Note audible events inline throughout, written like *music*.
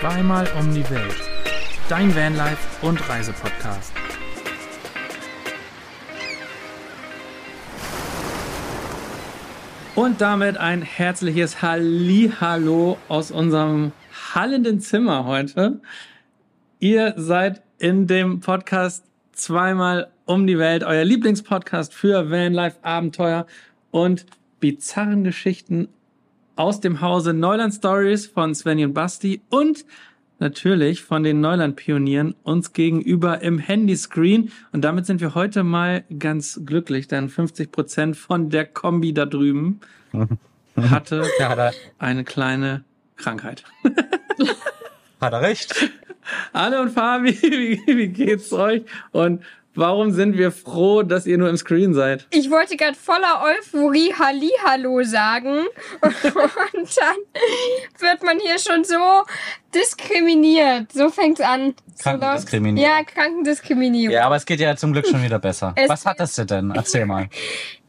Zweimal um die Welt. Dein Vanlife und Reisepodcast. Und damit ein herzliches Hallihallo aus unserem hallenden Zimmer heute. Ihr seid in dem Podcast Zweimal um die Welt, euer Lieblingspodcast für Vanlife Abenteuer und bizarren Geschichten aus dem Hause Neuland Stories von Svenny und Basti und natürlich von den Neuland-Pionieren uns gegenüber im Handyscreen. Und damit sind wir heute mal ganz glücklich, denn 50 Prozent von der Kombi da drüben *laughs* hatte eine kleine Krankheit. Hat er recht. *laughs* Anne und Fabi, *laughs* wie, wie geht's euch? Und Warum sind wir froh, dass ihr nur im Screen seid? Ich wollte gerade voller Euphorie Hallihallo sagen. *laughs* Und dann wird man hier schon so diskriminiert. So fängt's an. Krankendiskriminierung. Ja, Krankendiskriminierung. Ja, aber es geht ja zum Glück schon wieder besser. *laughs* Es Was hattest du denn? Erzähl mal. *laughs*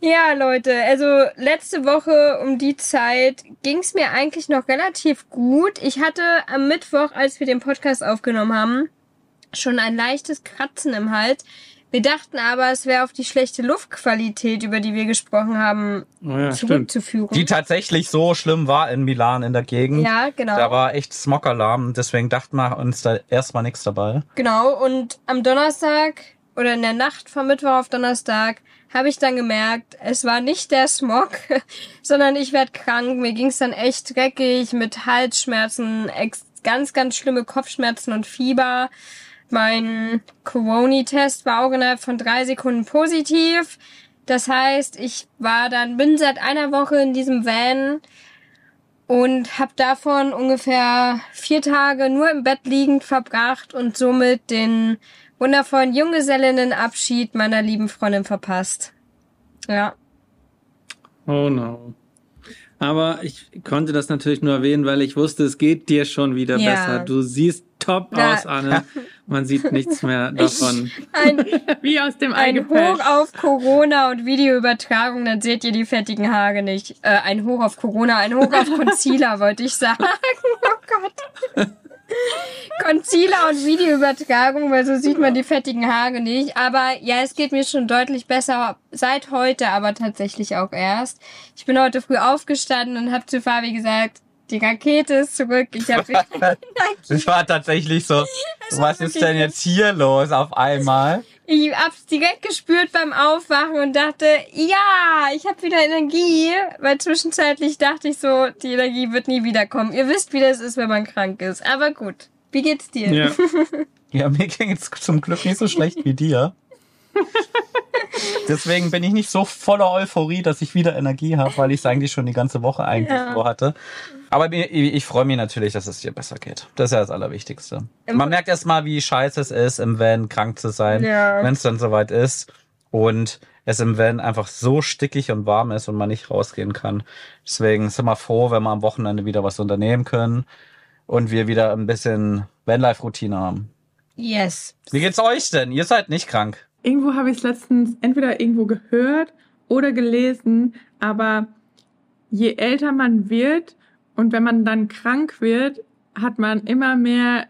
Ja, Leute, also letzte Woche um die Zeit ging's mir eigentlich noch relativ gut. Ich hatte am Mittwoch, als wir den Podcast aufgenommen haben, schon ein leichtes Kratzen im Hals. Wir dachten aber, es wäre auf die schlechte Luftqualität, über die wir gesprochen haben, oh ja, zurückzuführen. Die tatsächlich so schlimm war in Milan in der Gegend. Ja, genau. Da war echt Smogalarm, deswegen dachten wir uns da erstmal nichts dabei. Genau, und am Donnerstag oder in der Nacht vom Mittwoch auf Donnerstag habe ich dann gemerkt, es war nicht der Smog, *laughs* sondern ich werd krank. Mir ging's dann echt dreckig mit Halsschmerzen, ganz, ganz schlimme Kopfschmerzen und Fieber. Mein Corona-Test war auch innerhalb von drei Sekunden positiv. Das heißt, ich war dann, bin seit einer Woche in diesem Van und habe davon ungefähr vier Tage nur im Bett liegend verbracht und somit den wundervollen Junggesellinnenabschied meiner lieben Freundin verpasst. Ja. Oh no. Aber ich konnte das natürlich nur erwähnen, weil ich wusste, es geht dir schon wieder ja. besser. Du siehst top Na, aus, Anne. Man sieht nichts mehr davon. Ein, *laughs* Wie aus dem Ein Hoch auf Corona und Videoübertragung, dann seht ihr die fettigen Haare nicht. Äh, ein Hoch auf Corona, ein Hoch auf Concealer, *laughs* wollte ich sagen. Oh Gott. Concealer und Videoübertragung, weil so sieht man die fettigen Haare nicht. Aber ja, es geht mir schon deutlich besser seit heute, aber tatsächlich auch erst. Ich bin heute früh aufgestanden und habe zu Fabi gesagt, die Rakete ist zurück. Ich habe *laughs* Das war tatsächlich so. Was ist denn jetzt hier los auf einmal? Ich hab's direkt gespürt beim Aufwachen und dachte, ja, ich habe wieder Energie, weil zwischenzeitlich dachte ich so, die Energie wird nie wiederkommen. Ihr wisst, wie das ist, wenn man krank ist. Aber gut. Wie geht's dir? Ja, *laughs* ja mir ging's zum Glück nicht so schlecht wie dir. Deswegen bin ich nicht so voller Euphorie, dass ich wieder Energie habe, weil ich es eigentlich schon die ganze Woche eigentlich ja. vorhatte. Aber ich, ich freue mich natürlich, dass es dir besser geht. Das ist ja das Allerwichtigste. Man merkt erst mal, wie scheiße es ist, im Van krank zu sein, ja. wenn es dann soweit ist. Und es im Van einfach so stickig und warm ist und man nicht rausgehen kann. Deswegen sind wir froh, wenn wir am Wochenende wieder was unternehmen können und wir wieder ein bisschen Vanlife-Routine haben. Yes. Wie geht's euch denn? Ihr seid nicht krank. Irgendwo habe ich es letztens entweder irgendwo gehört oder gelesen, aber je älter man wird und wenn man dann krank wird, hat man immer mehr,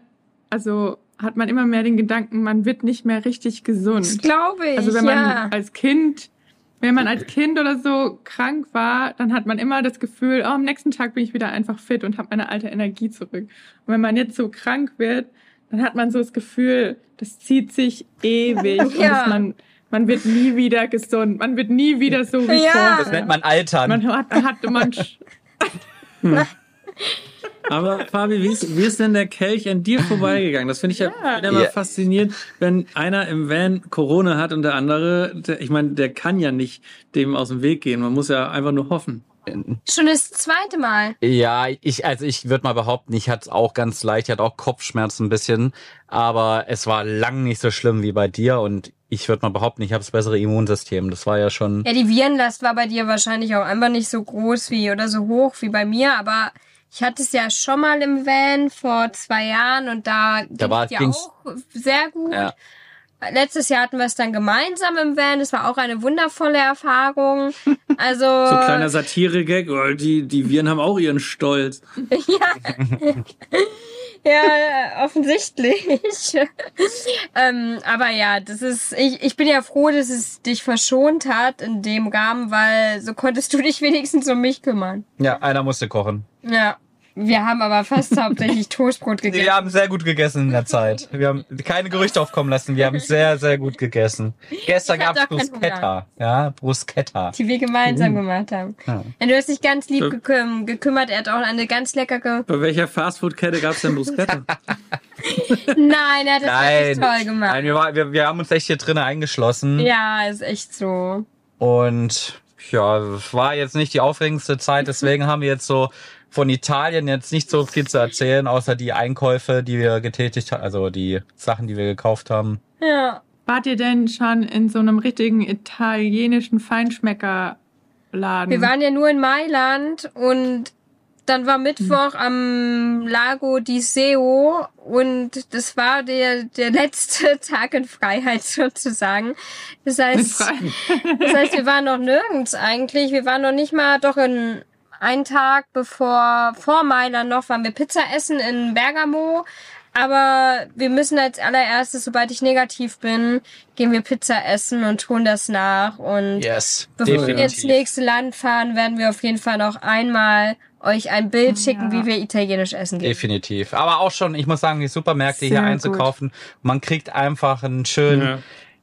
also hat man immer mehr den Gedanken, man wird nicht mehr richtig gesund. Das glaube ich. Also wenn man ja. als Kind, wenn man als Kind oder so krank war, dann hat man immer das Gefühl, oh, am nächsten Tag bin ich wieder einfach fit und habe meine alte Energie zurück. Und wenn man jetzt so krank wird, dann hat man so das Gefühl, das zieht sich ewig *laughs* ja. und man, man wird nie wieder gesund, man wird nie wieder so wie ja. vorher. Das nennt man Altern. Man hat, hat man *laughs* hm. *laughs* Aber Fabi, wie ist, wie ist denn der Kelch an dir vorbeigegangen? Das finde ich ja, ja immer yeah. faszinierend, wenn einer im Van Corona hat und der andere, der, ich meine, der kann ja nicht dem aus dem Weg gehen. Man muss ja einfach nur hoffen. Schon das zweite Mal. Ja, ich, also ich würde mal behaupten, ich hatte es auch ganz leicht, ich hatte auch Kopfschmerzen ein bisschen, aber es war lang nicht so schlimm wie bei dir und ich würde mal behaupten, ich habe das bessere Immunsystem. Das war ja schon. Ja, die Virenlast war bei dir wahrscheinlich auch einfach nicht so groß wie oder so hoch wie bei mir, aber ich hatte es ja schon mal im Van vor zwei Jahren und da, da war es ja auch sehr gut. Ja. Letztes Jahr hatten wir es dann gemeinsam im Van. Das war auch eine wundervolle Erfahrung. *laughs* Also so kleiner Satire-Gag. Oh, die die Viren haben auch ihren Stolz. *laughs* ja. Ja, offensichtlich. *laughs* ähm, aber ja, das ist, ich, ich bin ja froh, dass es dich verschont hat in dem Rahmen, weil so konntest du dich wenigstens um mich kümmern. Ja, einer musste kochen. Ja. Wir haben aber fast hauptsächlich *laughs* Toastbrot gegessen. Wir haben sehr gut gegessen in der Zeit. Wir haben keine Gerüchte aufkommen lassen. Wir haben sehr, sehr gut gegessen. Gestern doch keinen Bruschetta. Ja, Bruschetta. die wir gemeinsam gemacht haben. Ja. Du hast dich ganz lieb Ja. geküm gekümmert. Er hat auch eine ganz leckere. Bei welcher Fastfood-Kette gab's denn Bruschetta? *laughs* *laughs* Nein, er hat das Nein, wirklich toll gemacht. nein wir, war, wir, wir haben uns echt hier drinnen eingeschlossen. Ja, ist echt so. Und ja, es war jetzt nicht die aufregendste Zeit, deswegen haben wir jetzt so von Italien jetzt nicht so viel zu erzählen, außer die Einkäufe, die wir getätigt haben, also die Sachen, die wir gekauft haben. Ja. Wart ihr denn schon in so einem richtigen italienischen Feinschmeckerladen? Wir waren ja nur in Mailand und dann war Mittwoch am Lago di Seo und das war der, der letzte *laughs* Tag in Freiheit sozusagen. Das heißt, das heißt, wir waren noch nirgends eigentlich. Wir waren noch nicht mal doch in einen Tag bevor, vor Mailand noch, waren wir Pizza essen in Bergamo. Aber wir müssen als allererstes, sobald ich negativ bin, gehen wir Pizza essen und tun das nach. Und Yes, Bevor wir ins nächste Land fahren, werden wir auf jeden Fall noch einmal euch ein Bild schicken, wie wir italienisch essen gehen. Definitiv. Aber auch schon, ich muss sagen, die Supermärkte hier Sehr einzukaufen. Man kriegt einfach einen schönen, Ja.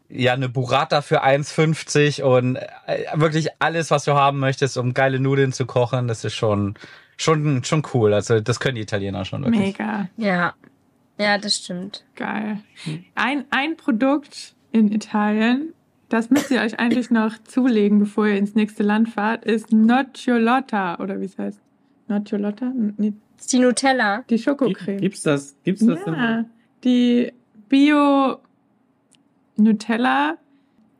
Ja, eine Burrata für 1,50 und äh, wirklich alles, was du haben möchtest, um geile Nudeln zu kochen. Das ist schon, schon, schon cool. Also, das können die Italiener schon wirklich. Mega Ja. Ja, das stimmt. geil. Ein, ein Produkt in Italien, das müsst ihr euch eigentlich noch zulegen, bevor ihr ins nächste Land fahrt, ist Nocciolotta oder wie es heißt. Nocciolotta? Nee, die Nutella. die Gibt- Schokocreme. Gibt's das? Gibt's das Ja, die Bio Nutella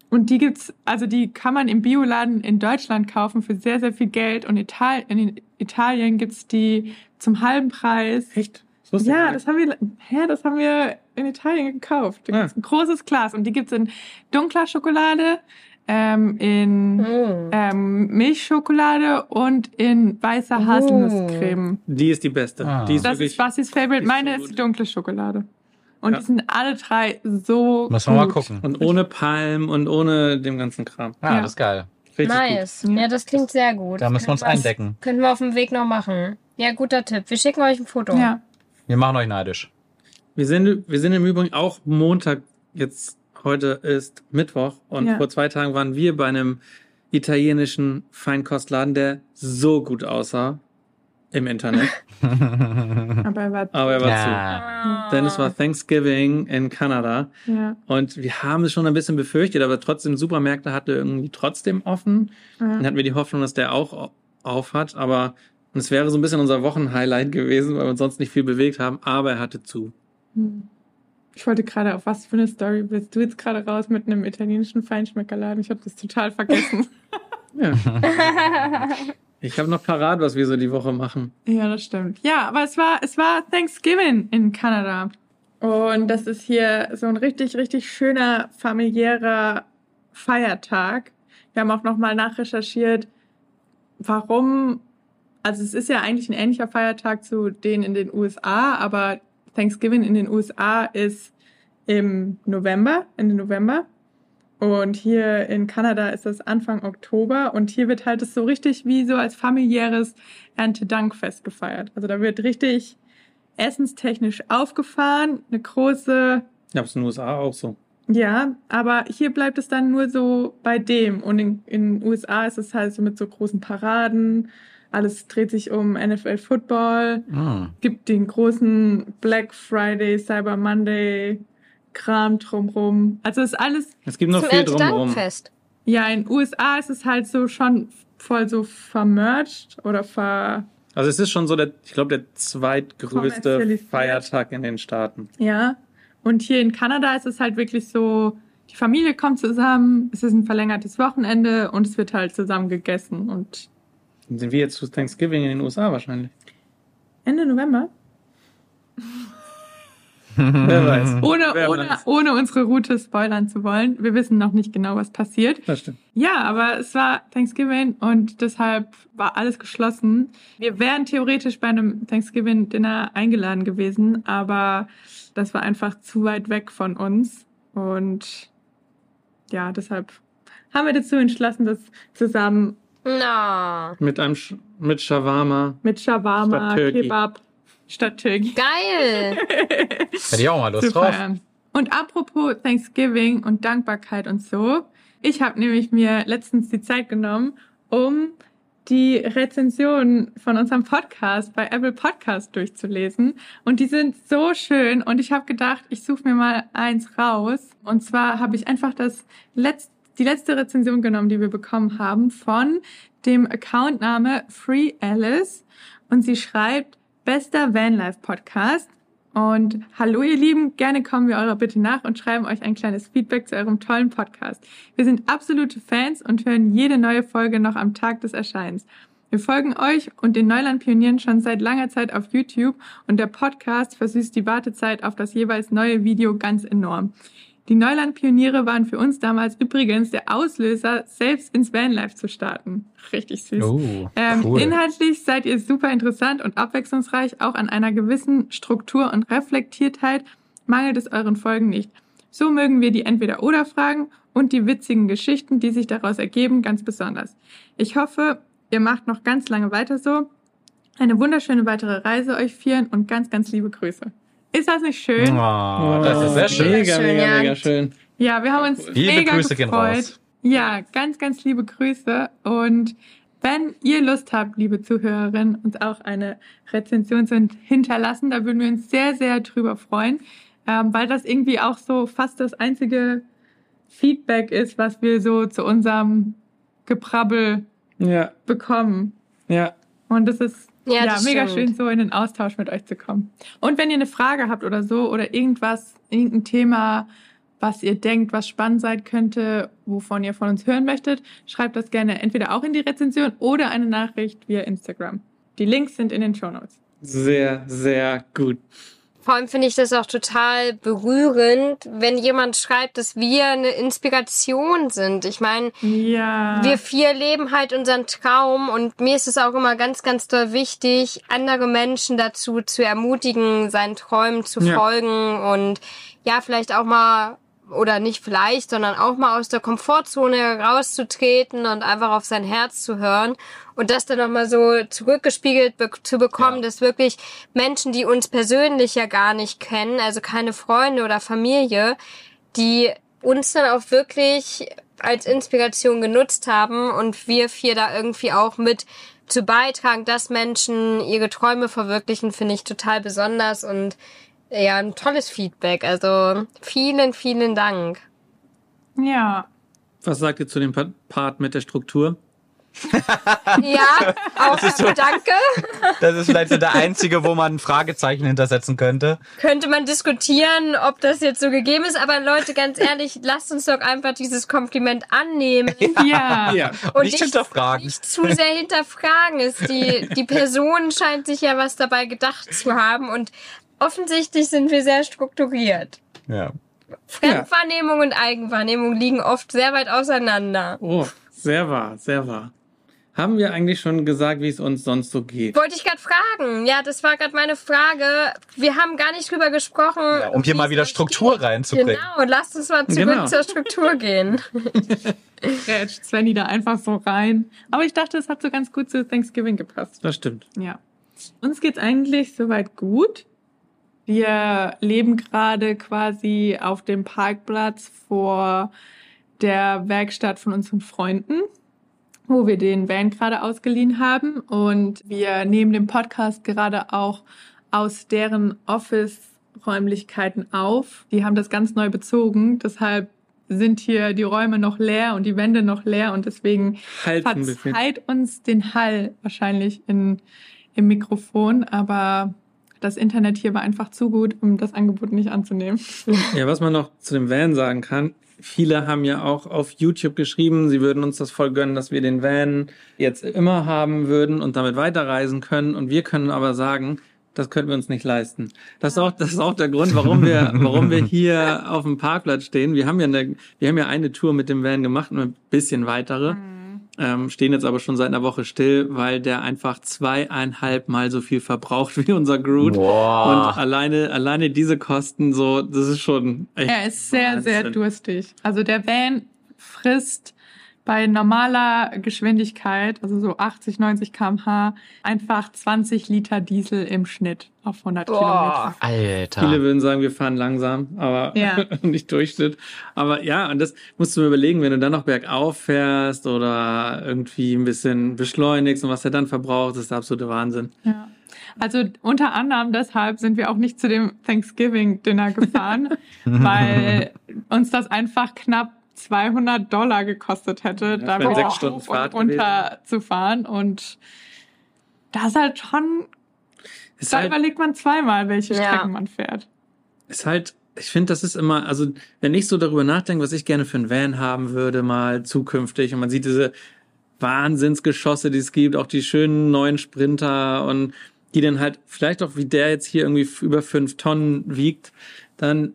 und die gibt's, also die kann man im Bioladen in Deutschland kaufen für sehr, sehr viel Geld und Ital in Italien gibt's die zum halben Preis. Echt? Das wusste ich Ja, das haben wir, hä, das haben wir in Italien gekauft. Da Ah. gibt's ein großes Glas und die gibt's in dunkler Schokolade, ähm, in Oh. ähm, Milchschokolade und in weißer Oh. Haselnusscreme. Die ist die beste. Ah. Die ist Das wirklich. ist Basis Favorite. ist Meine so ist die dunkle Schokolade. Und Ja. die sind alle drei so Müssen wir mal gut. gucken. Und ohne Palm und ohne dem ganzen Kram. Ah, Ja. das ist geil. Richtig Nice. gut. Ja, das klingt sehr gut. Da müssen wir uns eindecken. Können wir auf dem Weg noch machen. Ja, guter Tipp. Wir schicken euch ein Foto. Ja. Wir machen euch neidisch. Wir sind, wir sind im Übrigen auch Montag jetzt. Heute ist Mittwoch und Ja. vor zwei Tagen waren wir bei einem italienischen Feinkostladen, der so gut aussah im Internet. *laughs* Aber er war, Aber er war Ja. zu. Denn es war Thanksgiving in Kanada. ja. Und wir haben es schon ein bisschen befürchtet, aber trotzdem, Supermärkte hatte irgendwie trotzdem offen. Dann ja. hatten wir die Hoffnung, dass der auch au- auf hat. Aber es wäre so ein bisschen unser Wochenhighlight gewesen, weil wir uns sonst nicht viel bewegt haben. Aber er hatte zu. Hm. Ich wollte gerade auf was für eine Story bist du jetzt gerade raus mit einem italienischen Feinschmeckerladen? Ich habe das total vergessen. *laughs* Ja. *laughs* ich habe noch parat, was wir so die Woche machen. ja, das stimmt. Ja, aber es war, es war Thanksgiving in Kanada. Und das ist hier so ein richtig, richtig schöner familiärer Feiertag. Wir haben auch nochmal nachrecherchiert, warum, also es ist ja eigentlich ein ähnlicher Feiertag zu denen in den USA, aber Thanksgiving in den USA ist im November, Ende November. Und hier in Kanada ist das Anfang Oktober und hier wird halt es so richtig wie so als familiäres Erntedankfest gefeiert. Also da wird richtig essenstechnisch aufgefahren, eine große habe es in den USA auch so. ja, aber hier bleibt es dann nur so bei dem. Und in, in den USA ist es halt so mit so großen Paraden. Alles dreht sich um NFL Football. Mm. Gibt den großen Black Friday, Cyber Monday Kram drumrum. Also ist alles, Es gibt noch viel drumherum. Erntedankfest. ja, in den USA ist es halt so schon voll so vermerged oder ver, Also es ist schon so der, ich glaube, der zweitgrößte. Feiertag in den Staaten. Ja. Und hier in Kanada ist es halt wirklich so, die Familie kommt zusammen, es ist ein verlängertes Wochenende und es wird halt zusammen gegessen. Und Dann sind wir jetzt zu Thanksgiving in den USA wahrscheinlich. Ende November? *laughs* Wer weiß. *laughs* Ohne, Wer ohne, weiß. ohne unsere Route spoilern zu wollen. Wir wissen noch nicht genau, was passiert. Das stimmt. Ja, aber es war Thanksgiving und deshalb war alles geschlossen. Wir wären theoretisch bei einem Thanksgiving-Dinner eingeladen gewesen, aber das war einfach zu weit weg von uns. Und ja, deshalb haben wir dazu entschlossen, das zusammen Na, Mit einem Sch mit Shawarma. mit Shawarma. Kebab statt Türkei geil. *laughs* Hätte ich auch mal Lust drauf. Und apropos Thanksgiving und Dankbarkeit und so, ich habe nämlich mir letztens die Zeit genommen, um die Rezensionen von unserem Podcast bei Apple Podcast durchzulesen. Und die sind so schön. Und ich habe gedacht, ich suche mir mal eins raus. Und zwar habe ich einfach das letzt, die letzte Rezension genommen, die wir bekommen haben, von dem Accountname Free Alice. Und sie schreibt, bester Vanlife Podcast. Und hallo ihr Lieben, gerne kommen wir eurer Bitte nach und schreiben euch ein kleines Feedback zu eurem tollen Podcast. Wir sind absolute Fans und hören jede neue Folge noch am Tag des Erscheinens. Wir folgen euch und den Neuland-Pionieren schon seit langer Zeit auf YouTube und der Podcast versüßt die Wartezeit auf das jeweils neue Video ganz enorm. Die Neuland-Pioniere waren für uns damals übrigens der Auslöser, selbst ins Vanlife zu starten. Richtig süß. Oh, Ähm, cool. Inhaltlich seid ihr super interessant und abwechslungsreich. Auch an einer gewissen Struktur und Reflektiertheit mangelt es euren Folgen nicht. So mögen wir die Entweder-Oder-Fragen und die witzigen Geschichten, die sich daraus ergeben, ganz besonders. Ich hoffe, ihr macht noch ganz lange weiter so. Eine wunderschöne weitere Reise euch vieren und ganz, ganz liebe Grüße. Ist das nicht schön? Oh, das ist sehr schön. Mega, mega, ja. mega schön. Ja, wir haben uns Liebe mega Grüße gehen gefreut. raus. Ja, ganz, ganz liebe Grüße. Und wenn ihr Lust habt, liebe Zuhörerinnen, uns auch eine Rezension zu hinterlassen, da würden wir uns sehr, sehr drüber freuen, ähm, weil das irgendwie auch so fast das einzige Feedback ist, was wir so zu unserem Geprabbel Ja, bekommen. ja. Und das ist Ja, ja, mega stimmt. schön, so in den Austausch mit euch zu kommen. Und wenn ihr eine Frage habt oder so oder irgendwas, irgendein Thema, was ihr denkt, was spannend sein könnte, wovon ihr von uns hören möchtet, schreibt das gerne entweder auch in die Rezension oder eine Nachricht via Instagram. Die Links sind in den Show Notes. Sehr, sehr gut. Vor allem finde ich das auch total berührend, wenn jemand schreibt, dass wir eine Inspiration sind. Ich meine, Ja. wir vier leben halt unseren Traum und mir ist es auch immer ganz, ganz doll wichtig, andere Menschen dazu zu ermutigen, seinen Träumen zu Ja. folgen und ja, vielleicht auch mal oder nicht vielleicht, sondern auch mal aus der Komfortzone rauszutreten und einfach auf sein Herz zu hören und das dann nochmal so zurückgespiegelt be zu bekommen, Ja. dass wirklich Menschen, die uns persönlich ja gar nicht kennen, also keine Freunde oder Familie, die uns dann auch wirklich als Inspiration genutzt haben und wir vier da irgendwie auch mit zu beitragen, dass Menschen ihre Träume verwirklichen, finde ich total besonders und ja, ein tolles Feedback. Also vielen, vielen Dank. ja. Was sagt ihr zu dem Pa- Part mit der Struktur? Ja, auch danke. Das ist vielleicht so der einzige, wo man ein Fragezeichen hintersetzen könnte. Könnte man diskutieren, ob das jetzt so gegeben ist, aber Leute, ganz ehrlich, lasst uns doch einfach dieses Kompliment annehmen. Ja. Ja. Und nicht hinterfragen. Nicht zu sehr hinterfragen ist. Die, die Person scheint sich ja was dabei gedacht zu haben und offensichtlich sind wir sehr strukturiert. Ja. Fremdwahrnehmung und Eigenwahrnehmung liegen oft sehr weit auseinander. Oh, sehr wahr, sehr wahr. Haben wir eigentlich schon gesagt, wie es uns sonst so geht? Wollte ich gerade fragen. Ja, das war gerade meine Frage. Wir haben gar nicht drüber gesprochen. Ja, um hier mal wieder Struktur geht. reinzubringen. Genau, lasst uns mal zurück Genau. zur Struktur *laughs* gehen. Grätscht Svenny da einfach so rein. Aber ich dachte, es hat so ganz gut zu Thanksgiving gepasst. Das stimmt. Ja. Uns geht's eigentlich soweit gut. Wir leben gerade quasi auf dem Parkplatz vor der Werkstatt von unseren Freunden, wo wir den Van gerade ausgeliehen haben. Und wir nehmen den Podcast gerade auch aus deren Office-Räumlichkeiten auf. Die haben das ganz neu bezogen. Deshalb sind hier die Räume noch leer und die Wände noch leer und deswegen bisschen. verzeiht uns den Hall wahrscheinlich in, im Mikrofon, aber das Internet hier war einfach zu gut, um das Angebot nicht anzunehmen. *laughs* Ja, was man noch zu dem Van sagen kann, viele haben ja auch auf YouTube geschrieben, sie würden uns das voll gönnen, dass wir den Van jetzt immer haben würden und damit weiterreisen können. Und wir können aber sagen, das können wir uns nicht leisten. Das ist auch, das ist auch der Grund, warum wir, warum wir hier *laughs* auf dem Parkplatz stehen. Wir haben ja eine, wir haben ja eine Tour mit dem Van gemacht und ein bisschen weitere. Mhm. Ähm, stehen jetzt aber schon seit einer Woche still, weil der einfach zweieinhalb Mal so viel verbraucht wie unser Groot. Boah. Und alleine, alleine diese Kosten so, das ist schon echt. Er ist sehr, Wahnsinn. sehr durstig. Also der Van frisst bei normaler Geschwindigkeit, also so 80, 90 kmh, einfach 20 Liter Diesel im Schnitt auf 100 Boah, Kilometer. Alter. Viele würden sagen, wir fahren langsam, aber ja. *laughs* nicht Durchschnitt. Aber ja, und das musst du mir überlegen, wenn du dann noch bergauf fährst oder irgendwie ein bisschen beschleunigst und was er dann verbraucht, ist der absolute Wahnsinn. Ja. Also unter anderem deshalb sind wir auch nicht zu dem Thanksgiving Dinner gefahren, *laughs* weil uns das einfach knapp 200 Dollar gekostet hätte, ja, da sechs Stunden Fahrt und runter gewesen. zu fahren. Und das ist halt schon, ist da halt, überlegt man zweimal, welche ja. Strecken man fährt. Ist halt, ich finde, das ist immer, also wenn ich so darüber nachdenke, was ich gerne für ein Van haben würde, mal zukünftig, und man sieht diese Wahnsinnsgeschosse, die es gibt, auch die schönen neuen Sprinter und die dann halt vielleicht auch wie der jetzt hier irgendwie über fünf Tonnen wiegt, dann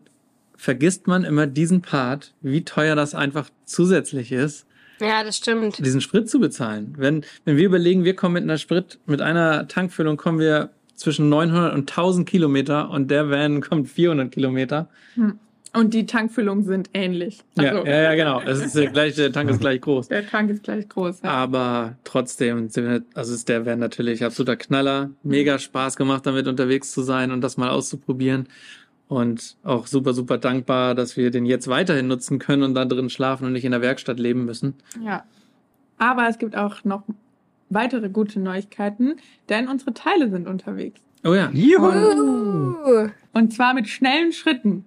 vergisst man immer diesen Part, wie teuer das einfach zusätzlich ist. Ja, das stimmt. Diesen Sprit zu bezahlen. Wenn, wenn wir überlegen, wir kommen mit einer Sprit, mit einer Tankfüllung kommen wir zwischen 900 und 1000 Kilometer und der Van kommt 400 Kilometer. Hm. Und die Tankfüllungen sind ähnlich. Also, ja, ja, ja, genau. Es ist der gleiche, der Tank ist gleich groß. Der Tank ist gleich groß. Ja. Aber trotzdem, also ist der Van natürlich absoluter Knaller. Mega Spaß gemacht, damit unterwegs zu sein und das mal auszuprobieren und auch super, super dankbar, dass wir den jetzt weiterhin nutzen können und da drin schlafen und nicht in der Werkstatt leben müssen. Ja. Aber es gibt auch noch weitere gute Neuigkeiten, denn unsere Teile sind unterwegs. Oh ja. Juhu. Und zwar mit schnellen Schritten.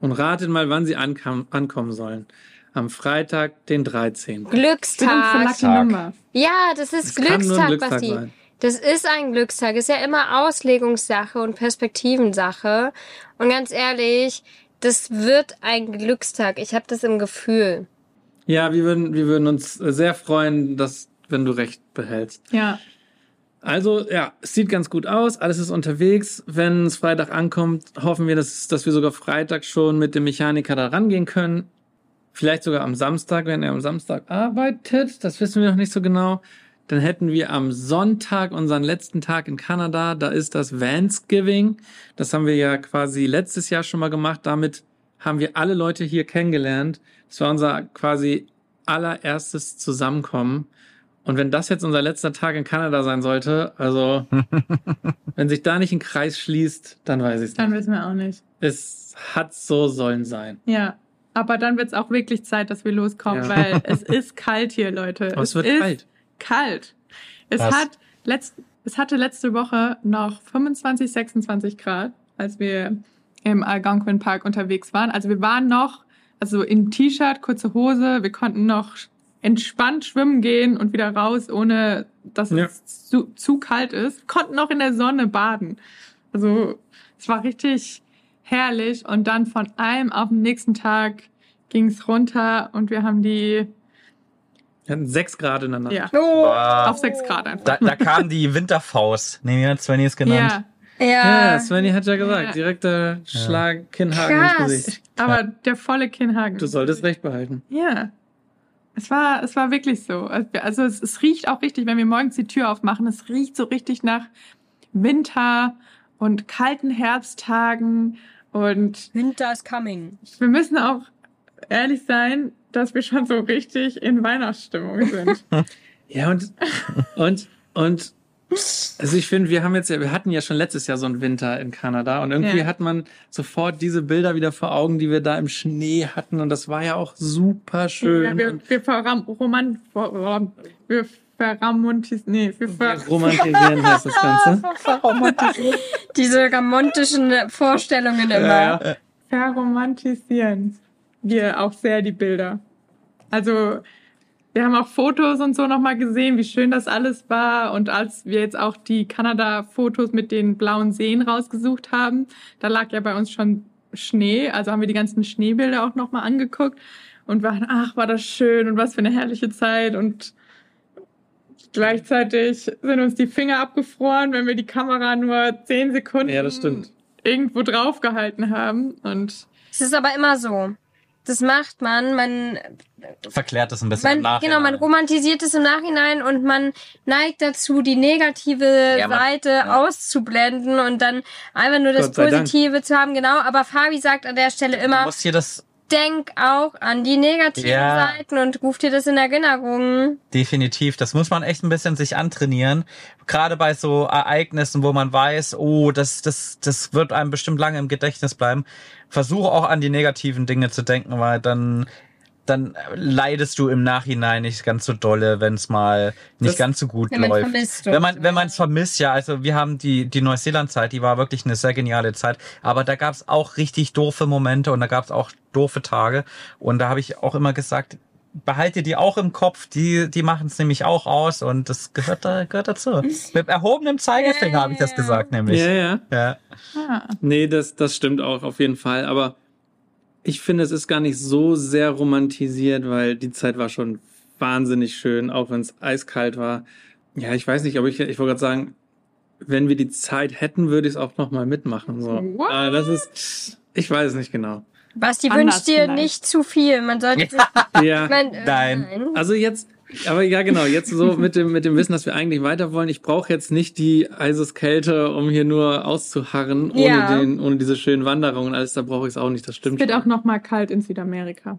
Und ratet mal, wann sie ankam, ankommen sollen. Am Freitag, den 13. Glückstag. Ja, das ist das Glückstag, Glückstag Basti. Sein. Das ist ein Glückstag. Ist ja immer Auslegungssache und Perspektivensache. Und ganz ehrlich, das wird ein Glückstag. Ich habe das im Gefühl. Ja, wir würden, wir würden uns sehr freuen, dass, wenn du recht behältst. Ja. Also, ja, es sieht ganz gut aus. Alles ist unterwegs. Wenn es Freitag ankommt, hoffen wir, dass, dass wir sogar Freitag schon mit dem Mechaniker da rangehen können. Vielleicht sogar am Samstag, wenn er am Samstag arbeitet. Das wissen wir noch nicht so genau. Dann hätten wir am Sonntag unseren letzten Tag in Kanada. Da ist das Vansgiving. Das haben wir ja quasi letztes Jahr schon mal gemacht. Damit haben wir alle Leute hier kennengelernt. Das war unser quasi allererstes Zusammenkommen. Und wenn das jetzt unser letzter Tag in Kanada sein sollte, also *laughs* wenn sich da nicht ein Kreis schließt, dann weiß ich es nicht. Dann wissen wir auch nicht. Es hat so sollen sein. Ja. Aber dann wird es auch wirklich Zeit, dass wir loskommen, ja. weil es *laughs* ist kalt hier, Leute. Oh, es, es wird kalt kalt. Es hat letzt, es hatte letzte Woche noch 25, 26 Grad, als wir im Algonquin Park unterwegs waren. Also wir waren noch, also in T-Shirt, kurze Hose, wir konnten noch entspannt schwimmen gehen und wieder raus, ohne dass ja. es zu, zu kalt ist. Konnten noch in der Sonne baden. Also es war richtig herrlich und dann von einem auf den nächsten Tag ging es runter und wir haben die wir hatten sechs Grad in der Nacht. Ja. Oh, auf sechs Grad einfach. Da, da kam die Winterfaust. Nee, wie hat Svenny es genannt? Ja. Ja. ja, Svenny hat ja gesagt, ja. direkter Schlag ja. Kinnhagen Krass. ins Gesicht. Aber der volle Kinnhagen. Du solltest recht behalten. Ja. Es war, es war wirklich so. Also es, es riecht auch richtig, wenn wir morgens die Tür aufmachen, es riecht so richtig nach Winter und kalten Herbsttagen und Winter is coming. Wir müssen auch ehrlich sein, dass wir schon so richtig in Weihnachtsstimmung sind. *laughs* ja, und, und, und, also ich finde, wir haben jetzt ja, wir hatten ja schon letztes Jahr so einen Winter in Kanada und irgendwie ja. hat man sofort diese Bilder wieder vor Augen, die wir da im Schnee hatten und das war ja auch super schön. Ja, wir, wir, verram, roman, wir verramantisieren, nee, wir ver romantisieren heißt das Ganze. *laughs* Diese romantischen Vorstellungen immer. Ja, ja. Verromantisieren wir auch sehr die Bilder. Also wir haben auch Fotos und so nochmal gesehen, wie schön das alles war. Und als wir jetzt auch die Kanada-Fotos mit den blauen Seen rausgesucht haben, da lag ja bei uns schon Schnee. Also haben wir die ganzen Schneebilder auch nochmal angeguckt und waren, ach, war das schön und was für eine herrliche Zeit. Und gleichzeitig sind uns die Finger abgefroren, wenn wir die Kamera nur zehn Sekunden Ja, das stimmt. irgendwo draufgehalten haben. Und Es ist aber immer so. Das macht man, man, Verklärt es ein bisschen im man Nachhinein. genau, man romantisiert es im Nachhinein und man neigt dazu, die negative Ja, man- Seite ja. auszublenden und dann einfach nur das sei Dank. Positive zu haben. Genau, aber Fabi sagt an der Stelle Du immer, musst hier das denk auch an die negativen Ja. Seiten und ruf dir das in Erinnerung. Definitiv. Das muss man echt ein bisschen sich antrainieren. Gerade bei so Ereignissen, wo man weiß, oh, das, das, das wird einem bestimmt lange im Gedächtnis bleiben. Versuche auch an die negativen Dinge zu denken, weil dann, dann leidest du im Nachhinein nicht ganz so dolle, wenn es mal nicht Das- ganz so gut Wenn man läuft. vermisst wenn man, wenn man es vermisst, ja. Also wir haben die, die Neuseeland-Zeit, die war wirklich eine sehr geniale Zeit. Aber da gab es auch richtig doofe Momente und da gab es auch doofe Tage. Und da habe ich auch immer gesagt, behalte die auch im Kopf, die, die machen es nämlich auch aus und das gehört da, gehört dazu. *laughs* Mit erhobenem Zeigefinger Ja, habe ich das gesagt, nämlich. Ja, ja. Ja. ah, Nee, das, das stimmt auch auf jeden Fall. Aber ich finde, es ist gar nicht so sehr romantisiert, weil die Zeit war schon wahnsinnig schön, auch wenn es eiskalt war. Ja, ich weiß nicht, aber ich, ich wollte gerade sagen, wenn wir die Zeit hätten, würde ich es auch nochmal mitmachen. So. What? Aber das ist, ich weiß es nicht genau. Basti Anders wünscht dir vielleicht. nicht zu viel. Man sollte *laughs* sich, Ja. man, äh, Nein. Also jetzt, aber ja genau, jetzt so mit dem, mit dem Wissen, dass wir eigentlich weiter wollen. Ich brauche jetzt nicht die Eiseskälte, um hier nur auszuharren, ohne, Ja. den, ohne diese schönen Wanderungen und alles, da brauche ich es auch nicht, das es stimmt. wird schon. auch noch mal kalt in Südamerika.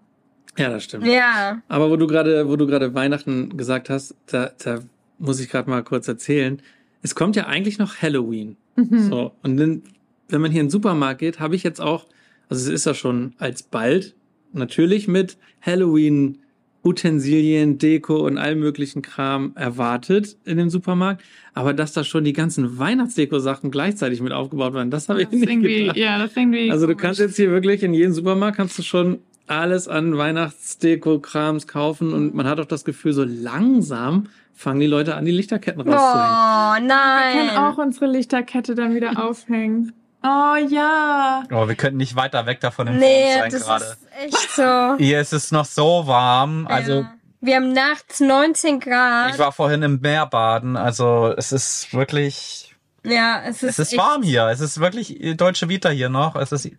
Ja, das stimmt. Ja. Aber wo du gerade, wo du gerade Weihnachten gesagt hast, da, da muss ich gerade mal kurz erzählen. Es kommt ja eigentlich noch Halloween. Mhm. So und dann, wenn man hier in den Supermarkt geht, habe ich jetzt auch, also es ist ja schon alsbald natürlich mit Halloween Utensilien, Deko und allem möglichen Kram erwartet in dem Supermarkt, aber dass da schon die ganzen Weihnachtsdeko-Sachen gleichzeitig mit aufgebaut werden, das habe ich Das nicht gedacht. ja, das irgendwie. Also du kannst jetzt hier wirklich in jedem Supermarkt kannst du schon alles an Weihnachtsdeko-Krams kaufen und man hat auch das Gefühl, so langsam fangen die Leute an, die Lichterketten rauszuhängen. Oh, Wir nein. können auch unsere Lichterkette dann wieder aufhängen. Oh ja. Oh, wir könnten nicht weiter weg davon entfernt Nee, sein das gerade. ist echt so. *laughs* Hier ist es noch so warm. Also ja. Wir haben nachts 19 Grad. ich war vorhin im Meer baden. Also es ist wirklich, ja, es ist, es ist echt- warm hier. Es ist wirklich deutsche Vita hier noch. Es ist,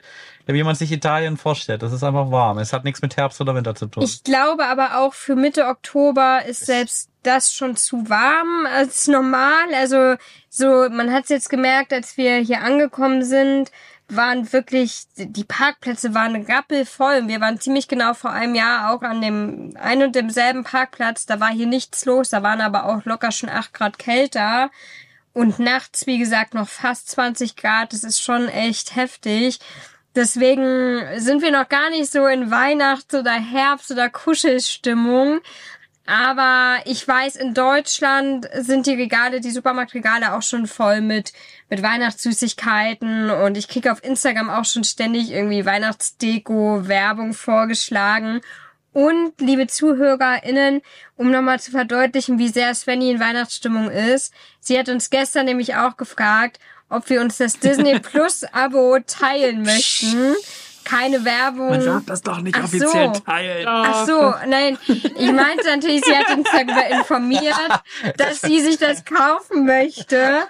wie man sich Italien vorstellt. Es ist einfach warm. Es hat nichts mit Herbst oder Winter zu tun. Ich glaube aber auch für Mitte Oktober ist selbst das schon zu warm als normal. Also so, man hat es jetzt gemerkt, als wir hier angekommen sind, waren wirklich, die Parkplätze waren rappelvoll. Wir waren ziemlich genau vor einem Jahr auch an dem ein und demselben Parkplatz. Da war hier nichts los, da waren aber auch locker schon acht Grad kälter. Und nachts, wie gesagt, noch fast 20 Grad. Das ist schon echt heftig. Deswegen sind wir noch gar nicht so in Weihnachts- oder Herbst- oder Kuschelstimmung. Aber ich weiß, in Deutschland sind die Regale, die Supermarktregale auch schon voll mit, mit Weihnachtssüßigkeiten und ich kriege auf Instagram auch schon ständig irgendwie Weihnachtsdeko, Werbung vorgeschlagen. Und, liebe ZuhörerInnen, um nochmal zu verdeutlichen, wie sehr Svenny in Weihnachtsstimmung ist, sie hat uns gestern nämlich auch gefragt, ob wir uns das *laughs* Disney Plus Abo teilen möchten. Keine Werbung. Man darf das doch nicht Ach so. offiziell teilen. Ach so, nein, ich meinte natürlich, sie hat uns darüber informiert, dass sie sich das kaufen möchte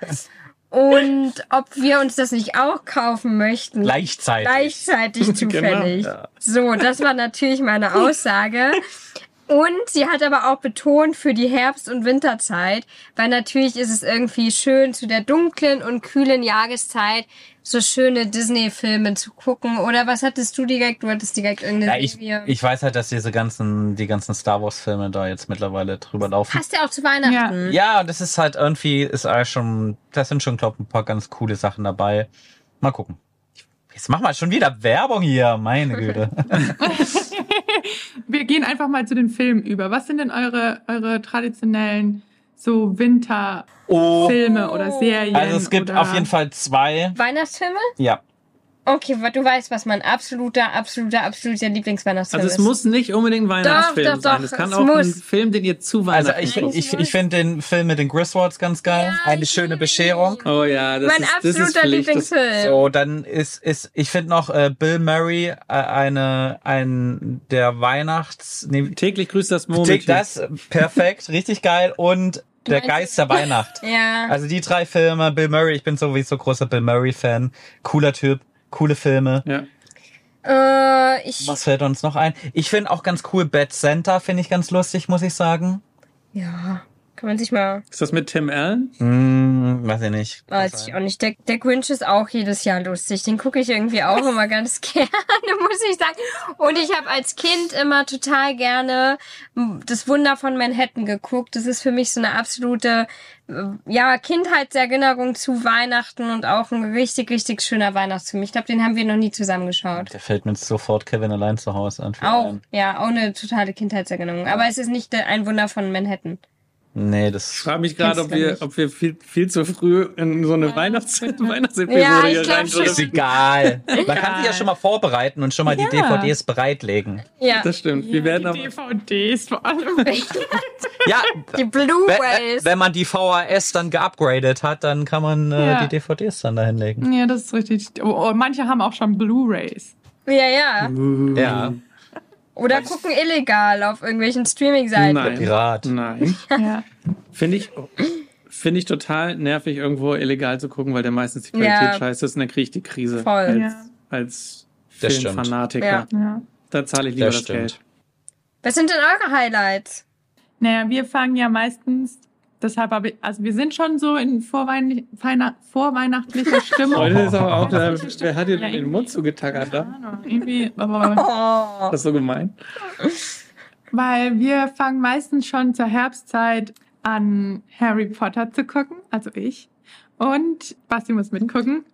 und ob wir uns das nicht auch kaufen möchten. Gleichzeitig. Gleichzeitig *laughs* zufällig. Genau, ja. So, das war natürlich meine Aussage. Und sie hat aber auch betont für die Herbst- und Winterzeit, weil natürlich ist es irgendwie schön, zu der dunklen und kühlen Jahreszeit so schöne Disney-Filme zu gucken. Oder was hattest du direkt? Du hattest direkt irgendeine Ja, ich, Serie. ich weiß halt, dass diese ganzen, die ganzen Star Wars Filme da jetzt mittlerweile drüber laufen. Passt ja auch zu Weihnachten. Ja, und das ist halt irgendwie, ist eigentlich schon, da sind schon, glaube ich, ein paar ganz coole Sachen dabei. Mal gucken. Jetzt machen wir schon wieder Werbung hier, meine Güte. *laughs* *laughs* Wir gehen einfach mal zu den Filmen über. Was sind denn eure, eure traditionellen so Winterfilme Oh, oder Serien? also es gibt auf jeden Fall zwei. Weihnachtsfilme? Ja, Okay, du weißt, was mein absoluter, absoluter, absoluter Lieblingsweihnachtsfilm Also es ist. muss nicht unbedingt ein Weihnachtsfilm Doch, doch, sein. doch, Es kann es auch ein muss. Film, den ihr zu also Weihnachten ich, guckt. ich, ich finde den Film mit den Griswolds ganz geil. Ja, Eine ich schöne Bescherung. Oh ja, das mein ist, das ist absoluter. Das, Lieblingsfilm. So, dann ist, ist, ich finde noch äh, Bill Murray äh, eine, ein, der Weihnachts, nee, täglich grüßt das Murmeltier. das, perfekt, *laughs* richtig geil. Und Der Geist der Weihnacht. *laughs* Ja. Also die drei Filme, Bill Murray, ich bin sowieso großer Bill Murray-Fan. Cooler Typ, coole Filme. Ja. Äh, ich. Was fällt uns noch ein? Ich finde auch ganz cool Bad Center, finde ich ganz lustig, muss ich sagen. Ja. Kann man sich mal. Ist das mit Tim Allen? Hm, weiß ich nicht. Weiß ich auch nicht. Der, der Grinch ist auch jedes Jahr lustig. Den gucke ich irgendwie auch immer ganz *laughs* gerne, muss ich sagen. Und ich habe als Kind immer total gerne m, das Wunder von Manhattan geguckt. Das ist für mich so eine absolute äh, ja, Kindheitserinnerung zu Weihnachten und auch ein richtig, richtig schöner Weihnachtsfilm. Ich glaube, den haben wir noch nie zusammengeschaut. Der fällt mir sofort Kevin allein zu Hause an. Auch, ja, auch eine totale Kindheitserinnerung. Aber es ist nicht der, ein Wunder von Manhattan. Nee, Ich das. frage mich gerade, ob wir, nicht. ob wir viel, viel zu früh in so eine Weihnachts *laughs* Weihnachtsepisode Ja, ich hier rein schon. Ist egal. Man kann sich ja schon mal vorbereiten und schon mal die Ja. DVDs bereitlegen. Ja, Das stimmt. Wir werden die aber, DVDs vor allem. *laughs* Ja, die wenn, Blu-rays. wenn man die VHS dann geupgradet hat, dann kann man äh, Ja. die DVDs dann da hinlegen. ja, das ist richtig. Oh, oh, manche haben auch schon Blu-rays. Ja, ja. Ja, Oder gucken illegal auf irgendwelchen Streaming-Seiten. Nein. Pirat. Nein. Ja. Finde ich, finde ich total nervig, irgendwo illegal zu gucken, weil der meistens die Qualität Ja. scheiße ist und dann kriege ich die Krise. Voll. Als, Ja. als. Filmfanatiker. Ja. Da zahle ich lieber Das das. Geld. Was sind denn eure Highlights? Naja, wir fangen ja meistens, deshalb habe ich, also wir sind schon so in vorweihn Weihnacht, vorweihnachtlicher *laughs* Stimmung. Heute ist aber auch, der, Ja, wer hat dir ja, den Mund zugetackert da? Keine Ahnung, Irgendwie, aber, *laughs* Oh. Das ist so gemein. weil wir fangen meistens schon zur Herbstzeit an, Harry Potter zu gucken, also ich. Und Basti muss mitgucken.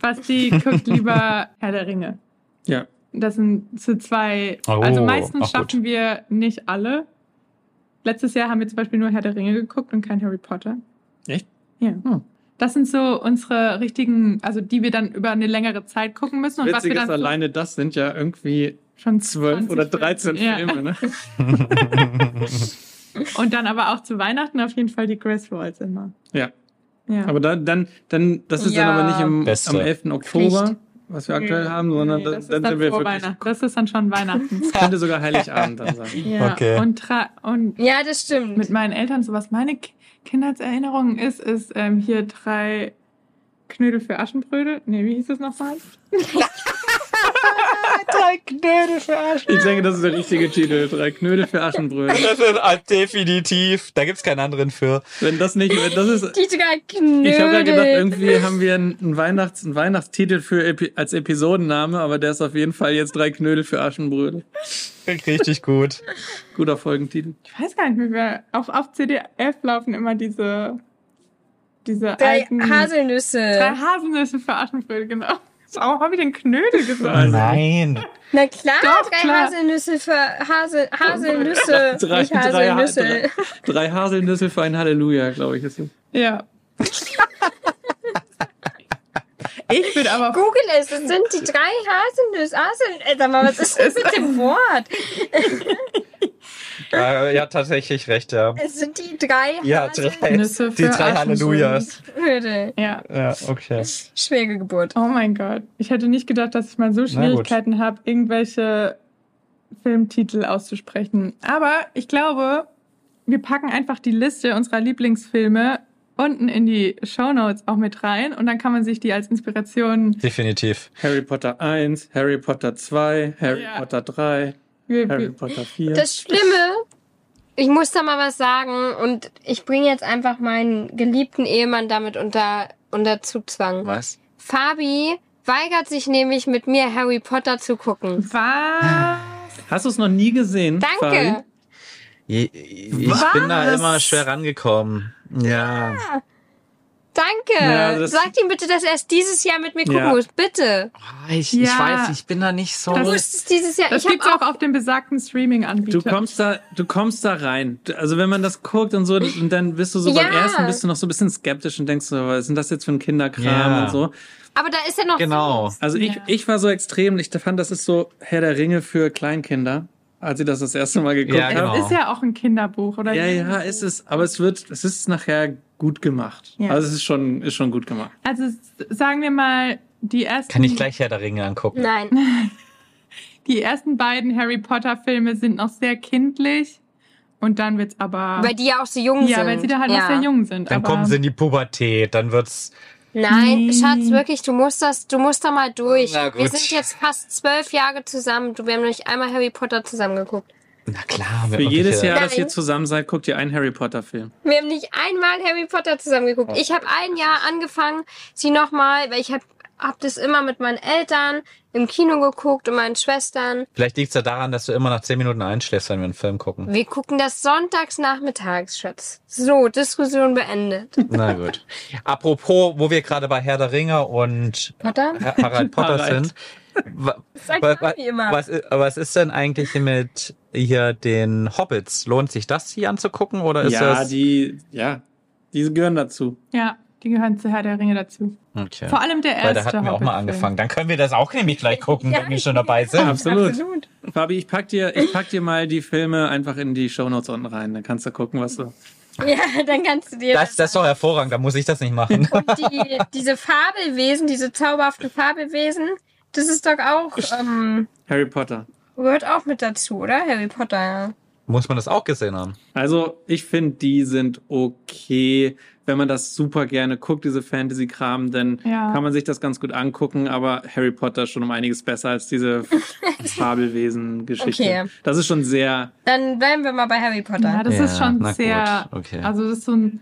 Basti *laughs* guckt lieber Herr der Ringe. Ja. Das sind zu zwei. Oh, also meistens auch gut. schaffen wir nicht alle. Letztes Jahr haben wir zum Beispiel nur Herr der Ringe geguckt und kein Harry Potter. Echt? Ja. Hm. Das sind so unsere richtigen, also die wir dann über eine längere Zeit gucken müssen und was wir Witzig dann ist, alleine das sind ja irgendwie schon zwölf 20 oder 13 Ja. Filme. Ne? *laughs* Und dann aber auch zu Weihnachten auf jeden Fall die Griswolds immer. Ja. Ja. Aber dann, dann, dann, das ist Ja. dann aber nicht im, Beste. am 11. Oktober, Pflicht. Was wir aktuell haben, sondern Nee, da- das ist dann, dann sind wir wirklich, Weihnachten. Das ist dann schon Weihnachten. könnte sogar Heiligabend dann sein. *laughs* ja. Okay. Und, tra und Ja, das stimmt. mit meinen Eltern, so was meine Ki- Kindheitserinnerungen ist, ist ähm, hier drei Knödel für Aschenbrödel. Nee, wie hieß es nochmal? *laughs* Drei Knödel für Arsch. Ich denke, das ist der richtige Titel. Drei Knödel für Aschenbrödel. Das ist definitiv. Da gibt's keinen anderen für. Wenn das nicht, wenn das ist, die drei Knödel. ich habe gerade gedacht, irgendwie haben wir einen Weihnachts-, einen Weihnachtstitel für Epi als Episodenname, aber der ist auf jeden Fall jetzt drei Knödel für Aschenbrödel. Richtig gut. Guter Folgentitel. Ich weiß gar nicht mehr, wer. Auf, auf CDF laufen immer diese, diese drei alten. Haselnüsse. Drei Haselnüsse für Aschenbrödel, genau. Warum habe ich den Knödel gesagt? Nein. Na klar, Doch, drei klar. Haselnüsse für Hasel, Haselnüsse. Drei, nicht drei, Haselnüsse. drei, drei Haselnüsse für ein Halleluja, glaube ich. Ist es. Ja. ich bin aber Google es, das sind die drei Haselnüsse. Hasel, äh, sag mal, was ist das mit dem Wort? *laughs* Äh, ja, tatsächlich recht, ja. Es sind die drei Ja, drei, Nüsse die drei Hallelujahs. Ja. Ja, okay. Schwere Geburt. Oh mein Gott. Ich hätte nicht gedacht, dass ich mal so. Schwierigkeiten habe, irgendwelche Filmtitel auszusprechen. Aber ich glaube, wir packen einfach die Liste unserer Lieblingsfilme unten in die Shownotes auch mit rein und dann kann man sich die als Inspiration. Definitiv. Harry Potter 1, Harry Potter 2, Harry Ja. Potter 3, Wir, Harry Potter 4. Das Schlimme, ich muss da mal was sagen und ich bringe jetzt einfach meinen geliebten Ehemann damit unter, unter Zugzwang. Was? Fabi weigert sich nämlich mit mir Harry Potter zu gucken. was? *laughs* Hast du es noch nie gesehen? Danke. Fabi? Ich, ich bin da immer schwer rangekommen. Ja. Danke. Ja, das- Sagt ihm bitte, dass er es dieses Jahr mit mir gucken Ja. muss. Bitte. Ah, Ich, ich Ja. weiß, ich bin da nicht so. Du Das- musst es dieses Jahr. Das ich gibt's habe auch auf dem besagten Streaming-Anbieter. Du kommst da, du kommst da rein. Also wenn man das guckt und so, und dann bist du so Ja. beim ersten bist du noch so ein bisschen skeptisch und denkst so, was ist denn das jetzt für ein Kinderkram Ja. und so. Aber da ist er noch. Genau. süß. Also ich, Ja. ich war so extrem, ich fand, das ist so Herr der Ringe für Kleinkinder, als ich das das erste Mal geguckt Ja, Es genau. habe. ist ja auch ein Kinderbuch, oder? Ja, ja, ist es, aber es wird, es ist nachher gut gemacht. Ja. Also es ist schon, ist schon gut gemacht. Also sagen wir mal, die ersten, Kann ich gleich Herr der Ringe angucken? Nein. *laughs* die ersten beiden Harry Potter Filme sind noch sehr kindlich Und dann wird's aber. Weil die ja auch so jung sind. ja, weil sie da halt ja. noch sehr jung sind. Dann aber kommen sie in die Pubertät, dann wird's. Nein, Nee. Schatz, wirklich, du musst das, du musst da mal durch. Na gut. Wir sind jetzt fast zwölf Jahre zusammen. Du, wir haben noch nicht einmal Harry Potter zusammen geguckt. Na klar, Für jedes Jahr, dass ihr zusammen seid, guckt ihr einen Harry Potter Film. Wir haben nicht einmal Harry Potter zusammen geguckt. Ich habe ein Jahr angefangen, sie nochmal, weil ich habe hab das immer mit meinen Eltern im Kino geguckt und meinen Schwestern. Vielleicht liegt's ja daran, dass du immer nach zehn Minuten einschläfst, wenn wir einen Film gucken. Wir gucken das sonntags nachmittags, Schatz. So, Diskussion beendet. Na gut. *laughs* Apropos, wo wir gerade bei Herr der Ringe und Potter? Ha- Harald Potter Harald. sind. Was, i- was ist denn eigentlich mit hier den Hobbits? Lohnt sich das hier anzugucken oder ist ja, das? die, ja, die gehören dazu. Ja, die gehören zu Herr der Ringe dazu. Okay. Vor allem der erste. Weil da hatten wir auch mal angefangen. Dann können wir das auch nämlich gleich gucken, *laughs* Ja. wenn wir schon dabei sind. Absolut. Absolut. Fabi, ich pack dir, ich pack dir mal die Filme einfach in die Shownotes unten rein. Dann kannst du gucken, was du. Ja, dann kannst du dir Das, das ist doch hervorragend, da muss ich das nicht machen. Und die, diese Fabelwesen, diese zauberhaften Fabelwesen, das ist doch auch, ähm, Harry Potter. gehört auch mit dazu, oder? Harry Potter, ja. muss man das auch gesehen haben. Also, ich finde, die sind okay, wenn man das super gerne guckt, diese Fantasy-Kram, dann Ja. kann man sich das ganz gut angucken, aber Harry Potter ist schon um einiges besser als diese *laughs* Fabelwesen-Geschichte. Okay. Das ist schon sehr, Dann bleiben wir mal bei Harry Potter. Ja, das Ja, ist schon sehr. okay. Also, das ist so ein,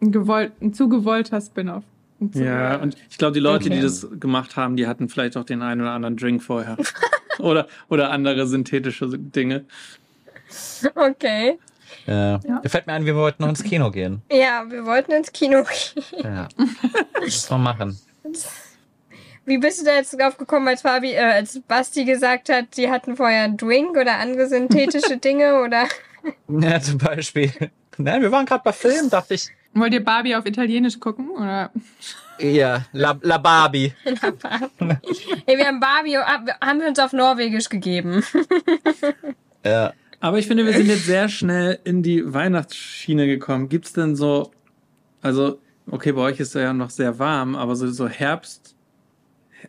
ein, gewollt, ein zu gewollter Spin-off. Ein zu- ja, und ich glaube, die Leute, die Okay. das gemacht haben, die hatten vielleicht auch den einen oder anderen Drink vorher. *laughs* oder, oder andere synthetische Dinge. Okay. Ja. Ja. Da fällt mir ein, wir wollten noch ins Kino gehen. Ja, wir wollten ins Kino *laughs* gehen. Ja. Was wir machen. Wie bist du da jetzt drauf gekommen, als Fabi, äh, als Basti gesagt hat, die hatten vorher einen Drink oder andere synthetische *laughs* Dinge oder? Ja, zum Beispiel. Nein, wir waren gerade bei Film, dachte ich. Wollt ihr Barbie auf Italienisch gucken? Oder? Ja, La, La Barbie. *laughs* Ey, wir haben Barbie, haben wir uns auf Norwegisch gegeben. *laughs* Ja. Aber ich finde, wir sind jetzt sehr schnell in die Weihnachtsschiene gekommen. Gibt's denn so, also, okay, bei euch ist es ja noch sehr warm, aber so, so Herbst,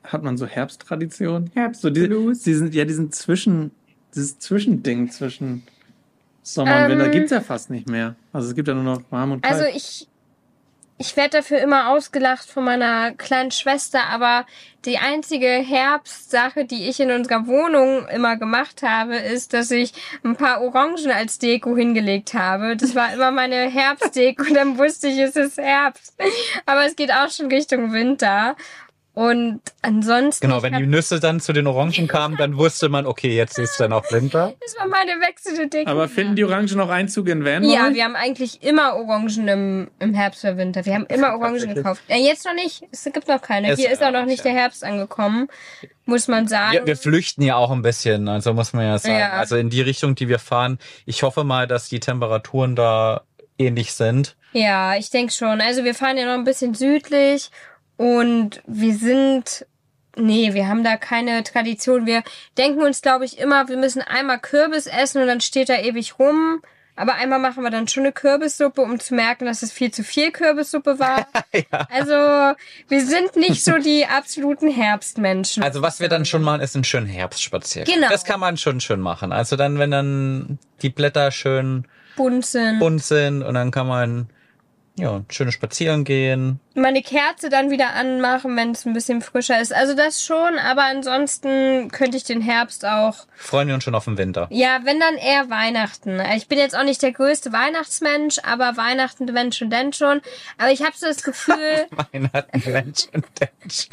hat man so Herbsttradition? So die, die sind, ja, diesen Zwischen, dieses Zwischending zwischen Sommer und Winter Ähm. gibt's ja fast nicht mehr. Also es gibt ja nur noch warm und kalt. Also ich, ich werde dafür immer ausgelacht von meiner kleinen Schwester, aber die einzige Herbstsache, die ich in unserer Wohnung immer gemacht habe, ist, dass ich ein paar Orangen als Deko hingelegt habe. Das war immer meine Herbstdeko *laughs* dann wusste ich, es ist Herbst. Aber es geht auch schon Richtung Winter. Und ansonsten. Genau, wenn die Nüsse dann zu den Orangen kamen, dann wusste man, okay, jetzt ist dann auch Winter. *laughs* das war meine wechselnde Deko. aber finden die Orangen noch Einzug in Van? Ja, wir haben eigentlich immer Orangen im, im Herbst oder Winter. Wir haben immer Orangen gekauft. Ja, jetzt noch nicht. Es gibt noch keine. Es- Hier ist auch noch ja, nicht ja. der Herbst angekommen, muss man sagen. Wir, wir flüchten ja auch ein bisschen, also muss man ja sagen. Ja. Also in die Richtung, die wir fahren. Ich hoffe mal, dass die Temperaturen da ähnlich sind. Ja, ich denke schon. Also wir fahren ja noch ein bisschen südlich und wir sind. Nee, wir haben da keine Tradition. Wir denken uns, glaube ich, immer, wir müssen einmal Kürbis essen und dann steht da ewig rum. Aber einmal machen wir dann schon eine Kürbissuppe, um zu merken, dass es viel zu viel Kürbissuppe war. *laughs* Also, wir sind nicht so die absoluten Herbstmenschen. Also was wir dann schon machen, ist einen schönen Herbstspaziergang. Genau. Das kann man schon schön machen. Also dann, wenn dann die Blätter schön bunt sind. bunt sind und dann kann man ja schön spazieren gehen. Meine Kerze dann wieder anmachen, wenn es ein bisschen frischer ist. Also das schon, aber ansonsten könnte ich den Herbst auch. Freuen wir uns schon auf den Winter. Ja, wenn dann eher Weihnachten. Ich bin jetzt auch nicht der größte Weihnachtsmensch, aber Weihnachten, wenn schon, denn schon. Aber ich habe so das Gefühl, *laughs* Weihnachten, Mensch und Mensch.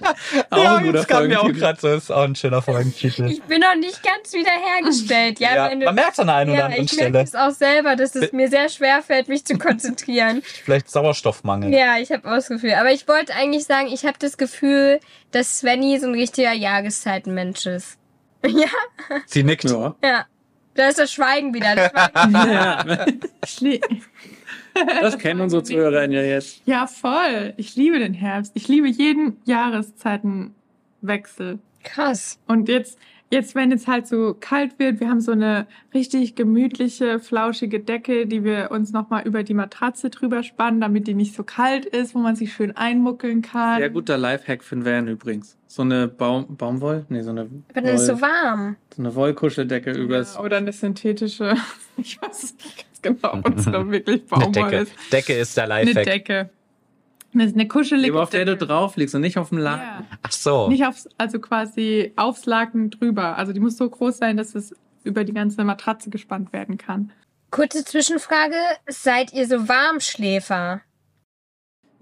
*laughs* Auch ja, ein guter das kam mir auch gerade so. Ist auch ein schöner Folgentitel. ich bin noch nicht ganz wiederhergestellt. Ja, Ja, wenn du, man merkt an der einen oder ja anderen ich merke Stelle. es auch selber, dass es mir sehr schwer fällt, mich zu konzentrieren. Vielleicht Sauerstoffmangel. Ja, ich habe auch das Gefühl. Aber ich wollte eigentlich sagen, ich habe das Gefühl, dass Svenny so ein richtiger Jahreszeitenmensch ist. *laughs* Ja, Sie nickt. Ja. ja. Da ist das Schweigen wieder. Das Schweigen. *laughs* ja. Das kennen unsere Zuhörerinnen ja jetzt. ja, voll. Ich liebe den Herbst. Ich liebe jeden Jahreszeitenwechsel. Krass. Und jetzt, jetzt, wenn es halt so kalt wird, wir haben so eine richtig gemütliche, flauschige Decke, die wir uns nochmal über die Matratze drüber spannen, damit die nicht so kalt ist, wo man sich schön einmuckeln kann. Sehr guter Lifehack für den Van übrigens. So eine Baum Baumwoll? Nee, so eine Aber dann ist es so warm. so eine Wollkuscheldecke übers. Ja, oder eine synthetische, *laughs* ich weiß es nicht ganz genau, ob es da wirklich Eine Baumwolle Decke. ist. Decke ist der Eine Lifehack. Decke. Das ist eine kuschelige Aber auf der du drauf liegst und nicht auf dem Laken. Ja. Ach so. Nicht aufs, also quasi aufs Laken drüber. Also die muss so groß sein, dass es über die ganze Matratze gespannt werden kann. Kurze Zwischenfrage. Seid ihr so Warmschläfer?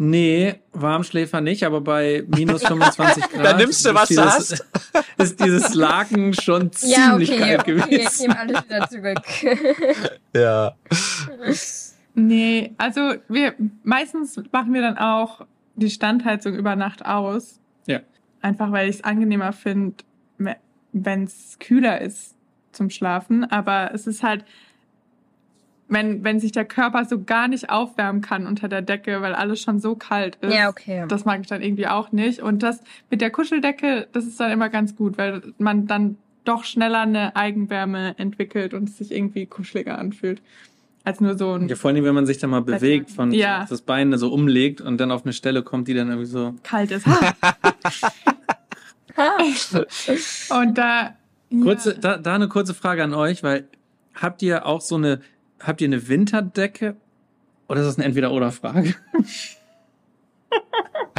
Nee, Warmschläfer nicht, aber bei minus *laughs* 25 Grad. Da nimmst du, was du dieses, hast. *laughs* Ist dieses Laken schon Ja, ziemlich okay, kalt okay, ich gewesen. nehme alles wieder zurück. Ja. *laughs* Nee, also wir meistens machen wir dann auch die Standheizung über Nacht aus. Ja. Einfach weil ich es angenehmer finde, wenn es kühler ist zum Schlafen. Aber es ist halt, wenn, wenn sich der Körper so gar nicht aufwärmen kann unter der Decke, weil alles schon so kalt ist. Ja, okay. Das mag ich dann irgendwie auch nicht. Und das mit der Kuscheldecke, das ist dann immer ganz gut, weil man dann doch schneller eine Eigenwärme entwickelt und es sich irgendwie kuscheliger anfühlt. Als nur so ein Ja, vor allem, wenn man sich dann mal bewegt, von Ja. das Bein so umlegt und dann auf eine Stelle kommt, die dann irgendwie so. kalt ist. Ha! *laughs* und da. Kurze, ja, da, da eine kurze Frage an euch, weil habt ihr auch so eine, habt ihr eine Winterdecke? Oder ist das eine Entweder-Oder-Frage? *laughs*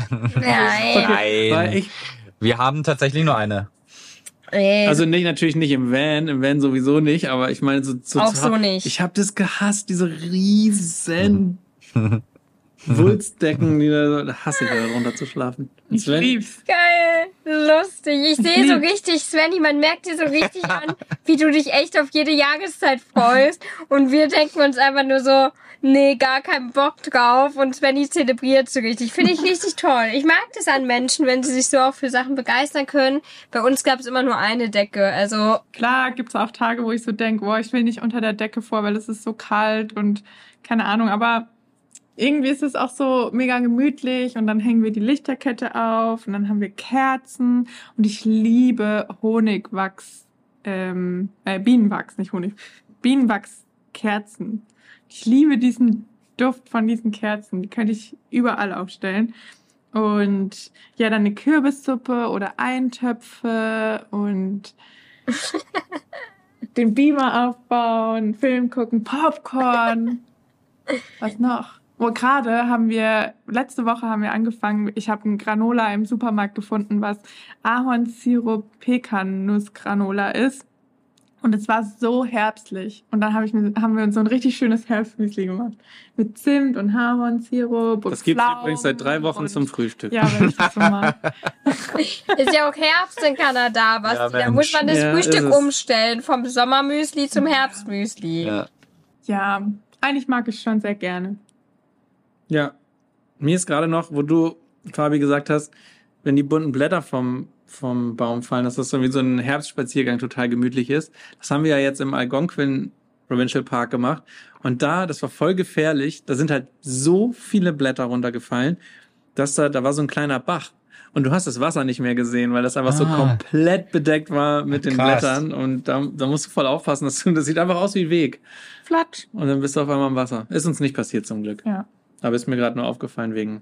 Nein. Nein. Weil ich, Wir haben tatsächlich nur eine. Nee. also nicht, natürlich nicht im Van, im Van sowieso nicht, aber ich meine so, so Auch zu- so nicht. Ich habe das gehasst, diese riesen *laughs* Wulstdecken, die da, so- da hasse ich da runter zu schlafen. Und ich Sven, lieb's. Geil, lustig. Ich sehe so richtig, Svenny, man merkt dir so richtig an, wie du dich echt auf jede Jahreszeit freust. Und wir denken uns einfach nur so, nee, gar keinen Bock drauf. Und Svenny zelebriert so richtig. Finde ich richtig toll. Ich mag das an Menschen, wenn sie sich so auch für Sachen begeistern können. Bei uns gab es immer nur eine Decke. Also, Klar gibt's auch Tage, wo ich so denke, boah, ich will nicht unter der Decke vor, weil es ist so kalt und keine Ahnung, aber irgendwie ist es auch so mega gemütlich und dann hängen wir die Lichterkette auf und dann haben wir Kerzen und ich liebe Honigwachs, ähm, äh, Bienenwachs, nicht Honig, Bienenwachskerzen. Ich liebe diesen Duft von diesen Kerzen, die könnte ich überall aufstellen. Und ja, dann eine Kürbissuppe oder Eintöpfe und *laughs* den Beamer aufbauen, Film gucken, Popcorn. Was noch? Oh, gerade haben wir, letzte Woche haben wir angefangen, ich habe ein Granola im Supermarkt gefunden, was Ahornsirup Pekannussgranola ist. Und es war so herbstlich. Und dann hab ich mir, haben wir uns so ein richtig schönes Herbstmüsli gemacht. Mit Zimt und Ahornsirup und das gibt's Pflaumen übrigens seit drei Wochen zum Frühstück. Ja, wenn ich das so mag. *laughs* ist ja auch Herbst in Kanada, was? Ja, da muss man das Ja, Frühstück umstellen. Vom Sommermüsli zum Herbstmüsli. Ja. Ja, eigentlich mag ich schon sehr gerne. Ja. Mir ist gerade noch, wo du, Fabi, gesagt hast, wenn die bunten Blätter vom, vom Baum fallen, dass das so wie so ein Herbstspaziergang total gemütlich ist. Das haben wir ja jetzt im Algonquin Provincial Park gemacht. Und da, das war voll gefährlich, da sind halt so viele Blätter runtergefallen, dass da, da war so ein kleiner Bach. Und du hast das Wasser nicht mehr gesehen, weil das einfach so Ah. komplett bedeckt war mit den Krass. Blättern. Und da, da musst du voll aufpassen. Das, das sieht einfach aus wie ein Weg. Flatsch. Und dann bist du auf einmal im Wasser. Ist uns nicht passiert zum Glück. Ja. Aber ist mir gerade nur aufgefallen wegen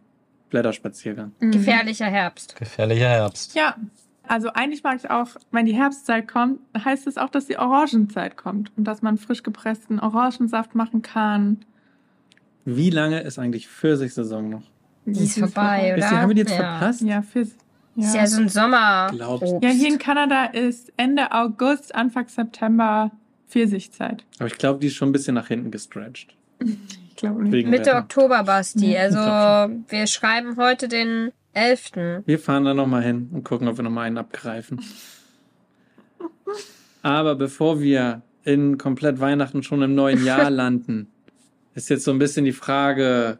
Blätterspaziergang. Mhm. Gefährlicher Herbst. Gefährlicher Herbst. Ja, also eigentlich mag ich auch, wenn die Herbstzeit kommt, heißt es auch, dass die Orangenzeit kommt und dass man frisch gepressten Orangensaft machen kann. Wie lange ist eigentlich Pfirsichsaison noch? Die ist vorbei, Ist oder? die, haben wir die jetzt ja. verpasst? Ja, für, Ist ja. ja so ein Sommer. Glaubst du? ja, hier in Kanada ist Ende August, Anfang September Pfirsichzeit. Aber ich glaube, die ist schon ein bisschen nach hinten gestretched. *laughs* Glaube nicht. Wegen Mitte Wetter. Oktober, Basti. Ja, Also, wir schreiben heute den 11. Wir fahren da nochmal hin und gucken, ob wir nochmal einen abgreifen. Aber bevor wir in komplett Weihnachten schon im neuen Jahr *laughs* landen, ist jetzt so ein bisschen die Frage,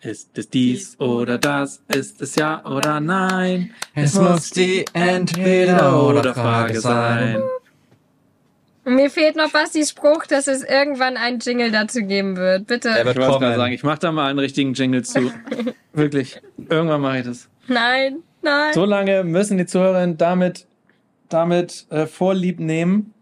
ist es dies oder das? Ist es ja oder nein? Es muss die Entweder-oder-Frage sein. Und mir fehlt noch Bastis Spruch, dass es irgendwann einen Jingle dazu geben wird. Bitte. Der Ich wird wollte gerade sagen, ich mache da mal einen richtigen Jingle zu. *laughs* Wirklich. Irgendwann mache ich das. Nein, nein. So lange müssen die Zuhörer damit damit äh, vorlieb nehmen.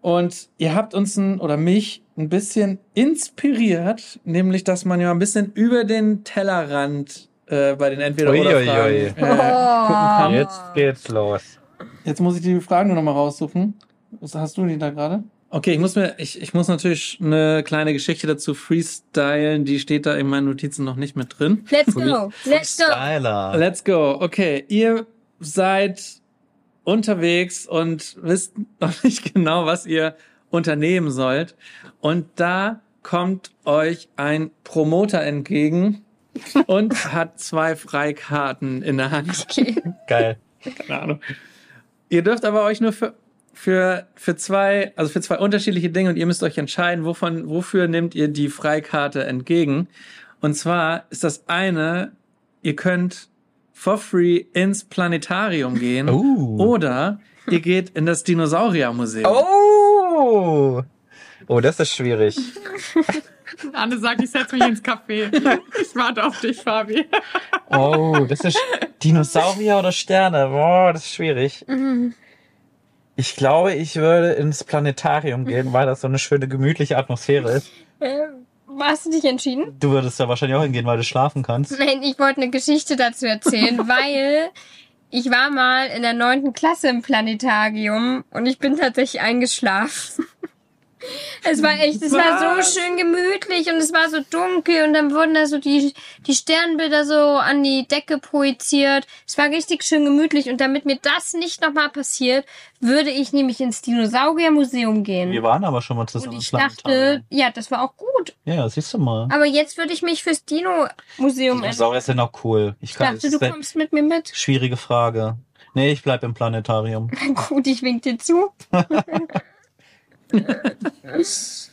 Und ihr habt uns ein, oder mich ein bisschen inspiriert, nämlich, dass man ja ein bisschen über den Tellerrand äh, bei den Entweder-Oder-Fragen Uiuiui. äh, gucken kann. Jetzt geht's los. Jetzt muss ich die Fragen nur noch mal raussuchen. Was hast du die da gerade? Okay, ich muss mir, ich, ich muss natürlich eine kleine Geschichte dazu freestylen. Die steht da in meinen Notizen noch nicht mit drin. Let's go. *laughs* Let's go. Styler. Let's go. Okay, ihr seid unterwegs und wisst noch *laughs* nicht genau, was ihr unternehmen sollt. Und da kommt euch ein Promoter entgegen *laughs* und hat zwei Freikarten in der Hand. Okay. Geil. Keine Ahnung. Ihr dürft aber euch nur für, für, für zwei, also für zwei unterschiedliche Dinge und ihr müsst euch entscheiden, wovon, wofür nehmt ihr die Freikarte entgegen. Und zwar ist das eine, ihr könnt for free ins Planetarium gehen Uh. *laughs* oder ihr geht in das Dinosauriermuseum. Oh! Oh, das ist schwierig. *laughs* Anne sagt, ich setze mich ins Café. Ich warte auf dich, Fabi. Oh, das ist Dinosaurier oder Sterne. Boah, das ist schwierig. Ich glaube, ich würde ins Planetarium gehen, *laughs* weil das so eine schöne, gemütliche Atmosphäre ist. Äh, hast du dich entschieden? Du würdest da wahrscheinlich auch hingehen, weil du schlafen kannst. Nein, ich wollte eine Geschichte dazu erzählen, *laughs* weil ich war mal in der neunten Klasse im Planetarium und ich bin tatsächlich eingeschlafen. Es war echt, es war so schön gemütlich und es war so dunkel und dann wurden da so die, die Sternbilder so an die Decke projiziert. Es war richtig schön gemütlich und damit mir das nicht nochmal passiert, würde ich nämlich ins Dinosauriermuseum gehen. Wir waren aber schon mal zusammen Und ich dachte, ja, das war auch gut. Ja, siehst du mal. Aber jetzt würde ich mich fürs Dino-Museum Dinosaurier sind auch cool. Ich Ich kann, dachte, das du ist kommst mit mir mit. schwierige Frage. Nee, ich bleib im Planetarium. *laughs* Gut, ich wink dir zu. *laughs*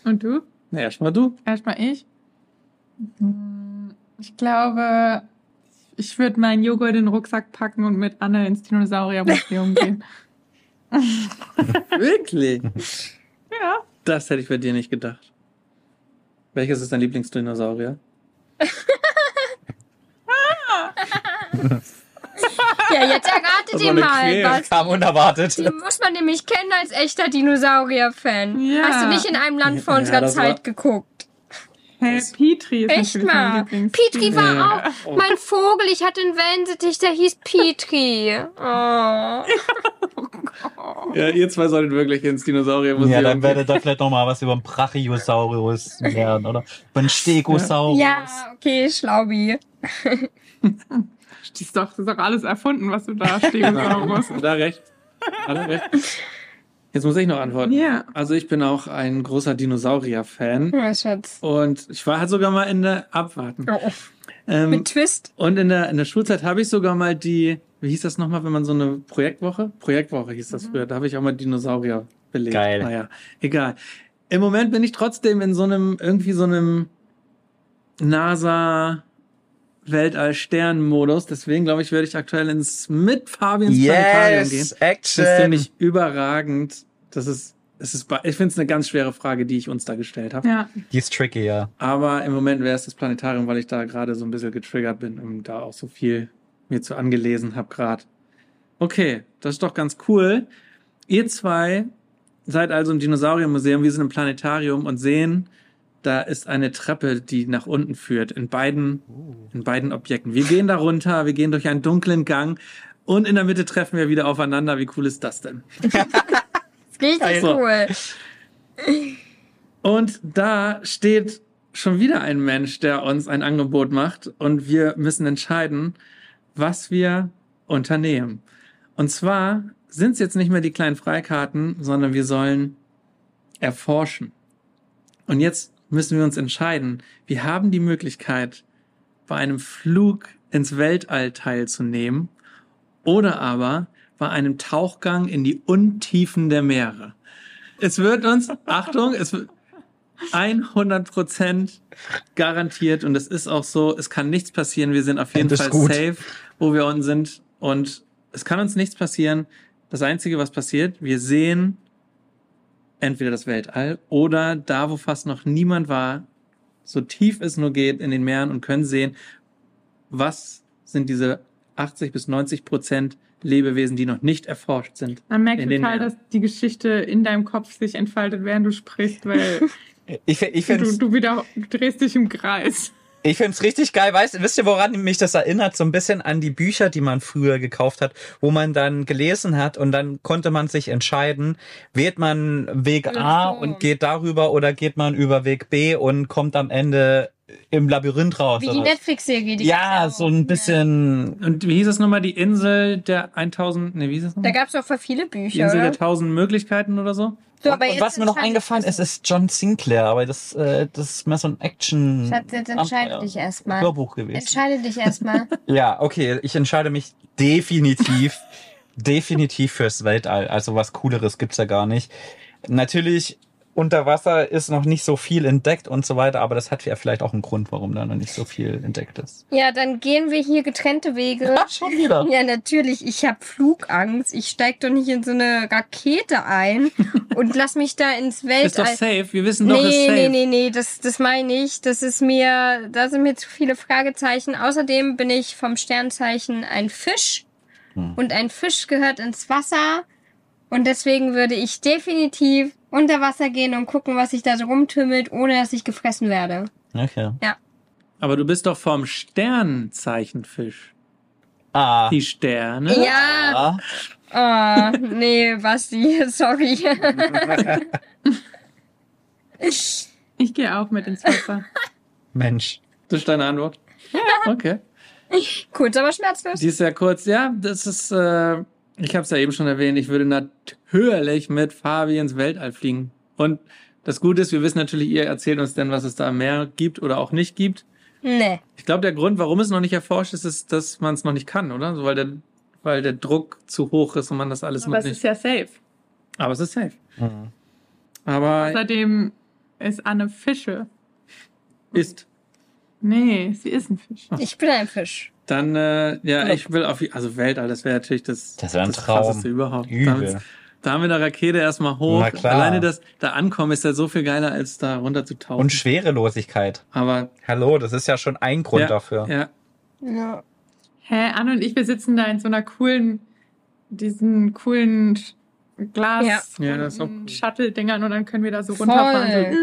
Und du? Na, erstmal du. Erstmal ich. Hm, Ich glaube, ich würde meinen Joghurt in den Rucksack packen und mit Anne ins Dinosauriermuseum *laughs* gehen. Wirklich? Ja. Das hätte ich bei dir nicht gedacht. Welches ist dein Lieblingsdinosaurier? *laughs* *laughs* Ja, jetzt erratet Das ihr war mal, was. Kam unerwartet. Die muss man nämlich kennen als echter Dinosaurier-Fan. Ja. Hast du nicht in einem Land vor Ja, unserer das war- Zeit geguckt? Hey, Petri ist Echt mal. Petri war Ja. auch mein Vogel. Ich hatte einen Wellensittich, der hieß Petri. *laughs* Oh. Ja, ihr zwei solltet wirklich ins Dinosauriermuseum. Ja, dann werdet ihr vielleicht noch mal was über den Brachiosaurus lernen, oder? Über den Stegosaurus. Ja, okay, Schlaubi. *laughs* Das *laughs* ist doch, das ist doch alles erfunden, was du da Stegosaurus. Da recht. Alle recht. Jetzt muss ich noch antworten. Ja. Also ich bin auch ein großer Dinosaurier-Fan. Ja, Schatz. Und ich war halt sogar mal in der Abwarten. Oh. Ähm, Mit Twist. und in der, in der Schulzeit habe ich sogar mal die, wie hieß das nochmal, wenn man so eine Projektwoche? Projektwoche hieß das früher. Da habe ich auch mal Dinosaurier belegt. Geil. Naja, egal. Im Moment bin ich trotzdem in so einem, irgendwie so einem NASA Weltall-Stern-Modus. Deswegen glaube ich, werde ich aktuell ins mit Fabi ins Planetarium gehen. Yes, Das Action. ist nämlich überragend. Das ist, es ist, ich finde es eine ganz schwere Frage, die ich uns da gestellt habe. Ja. Die ist tricky, ja. Aber im Moment wäre es das Planetarium, weil ich da gerade so ein bisschen getriggert bin und da auch so viel mir zu angelesen habe gerade. Okay, das ist doch ganz cool. Ihr zwei seid also im Dinosauriermuseum, wir sind im Planetarium und sehen, da ist eine Treppe, die nach unten führt, in beiden, in beiden Objekten. Wir gehen da runter, wir gehen durch einen dunklen Gang und in der Mitte treffen wir wieder aufeinander. Wie cool ist das denn? *laughs* Richtig Also. cool. Und da steht schon wieder ein Mensch, der uns ein Angebot macht und wir müssen entscheiden, was wir unternehmen. Und zwar sind es jetzt nicht mehr die kleinen Freikarten, sondern wir sollen erforschen. Und jetzt müssen wir uns entscheiden. Wir haben die Möglichkeit, bei einem Flug ins Weltall teilzunehmen oder aber bei einem Tauchgang in die Untiefen der Meere. Es wird uns, *laughs* Achtung, es wird 100 Prozent garantiert und es ist auch so, es kann nichts passieren. Wir sind auf jeden Fall gut. safe, wo wir unten sind und es kann uns nichts passieren. Das Einzige, was passiert, wir sehen entweder das Weltall oder da, wo fast noch niemand war, so tief es nur geht in den Meeren und können sehen, was sind diese 80 bis 90 Prozent Lebewesen, die noch nicht erforscht sind. Man merkt In den total, Meeren. dass die Geschichte in deinem Kopf sich entfaltet, während du sprichst, weil *laughs* Ich, ich du, du wieder du drehst dich im Kreis. Ich find's richtig geil. Weißt, wisst ihr, woran mich das erinnert? So ein bisschen an die Bücher, die man früher gekauft hat, wo man dann gelesen hat und dann konnte man sich entscheiden, wählt man Weg A so. und geht darüber oder geht man über Weg B und kommt am Ende im Labyrinth raus. Wie die? Netflix-Serie. die ja, so ein bisschen. Und wie hieß es nochmal? Die Insel der 1000, ne, wie hieß es Da nochmal? gab's auch voll viele Die Bücher, Insel der oder? 1000 Möglichkeiten oder so? So, und jetzt was mir noch eingefallen ist, ist John Sinclair, aber das, äh, das ist mehr so ein Action. Schatz, jetzt entscheide Abenteuer- dich erstmal. Hörbuch gewesen. Entscheide dich erstmal. *laughs* Ja, okay, ich entscheide mich definitiv, *laughs* definitiv fürs Weltall. Also was Cooleres gibt's ja gar nicht. Natürlich, unter Wasser ist noch nicht so viel entdeckt und so weiter, aber das hat ja vielleicht auch einen Grund, warum da noch nicht so viel entdeckt ist. ja, dann gehen wir hier getrennte Wege. schon wieder. Ja, natürlich. Ich habe Flugangst. Ich steig doch nicht in so eine Rakete ein *laughs* und lass mich da ins Ist doch Weltall. safe. Wir wissen doch, ist Nee, safe. nee, nee, nee, das, das meine ich. Das ist mir, da sind mir zu viele Fragezeichen. Außerdem bin ich vom Sternzeichen ein Fisch. Hm. Und ein Fisch gehört ins Wasser. Und deswegen würde ich definitiv unter Wasser gehen und gucken, was sich da so rumtümmelt, ohne dass ich gefressen werde. Okay. Aber du bist doch vom Sternzeichenfisch. Ah. Die Sterne. Ja. Ah. Oh, nee, Basti, *laughs* sorry. *laughs* Ich gehe auch mit ins Wasser. Mensch. Das ist deine Antwort? Okay. Kurz, aber schmerzlos. Die ist ja kurz. Ja, das ist, äh, ich habe es ja eben schon erwähnt, ich würde natürlich mit Fabi ins Weltall fliegen. Und das Gute ist, wir wissen natürlich, ihr erzählt uns dann, was es da mehr gibt oder auch nicht gibt. Nee. Ich glaube, der Grund, warum es noch nicht erforscht ist, ist, dass man es noch nicht kann, oder? So, weil der, weil der Druck zu hoch ist und man das alles Aber es nicht. ist ja safe. Aber es ist safe. Mhm. Aber Außerdem ist Anne Fische. ist. Nee, sie ist ein Fisch. Ich bin ein Fisch. Dann, äh, ja, ich will auf, also Weltall, das wäre natürlich das, Das wär ein Traum. krasseste überhaupt. Übel. Damit- Da haben wir eine Rakete erstmal hoch. Na klar. Alleine das, da ankommen ist ja so viel geiler, als da runter zu tauchen. Und Schwerelosigkeit. Aber, Hallo, das ist ja schon ein Grund ja, dafür. ja, Ja. Hä, Anne und ich, wir sitzen da in so einer coolen, diesen coolen Glas Ja. Ja, cool. Shuttle-Dingern und dann können wir da so Voll. runterfahren.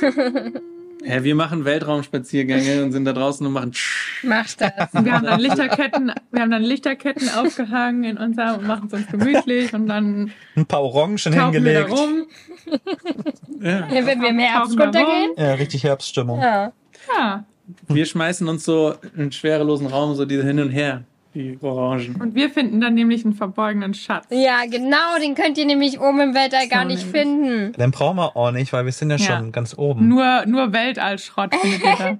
*laughs* *laughs* Hä, wir machen Weltraumspaziergänge und sind da draußen und machen *laughs* Mach das. So. Wir haben dann Lichterketten, wir haben dann Lichterketten aufgehangen in unserem und machen es uns gemütlich und dann Ein paar Orangen tauchen wir da hingelegt. rum. ja. Ja, wenn wir im Herbst runtergehen. Ja, richtig Herbststimmung. Ja. Ja. Wir schmeißen uns so in einen schwerelosen Raum so diese hin und her, die Orangen. Und wir finden dann nämlich einen verborgenen Schatz. ja, genau, den könnt ihr nämlich oben im Weltall gar So nicht nämlich. finden. Den brauchen wir auch nicht, weil wir sind ja, Ja. schon ganz oben. Nur, nur Weltallschrott findet ihr da.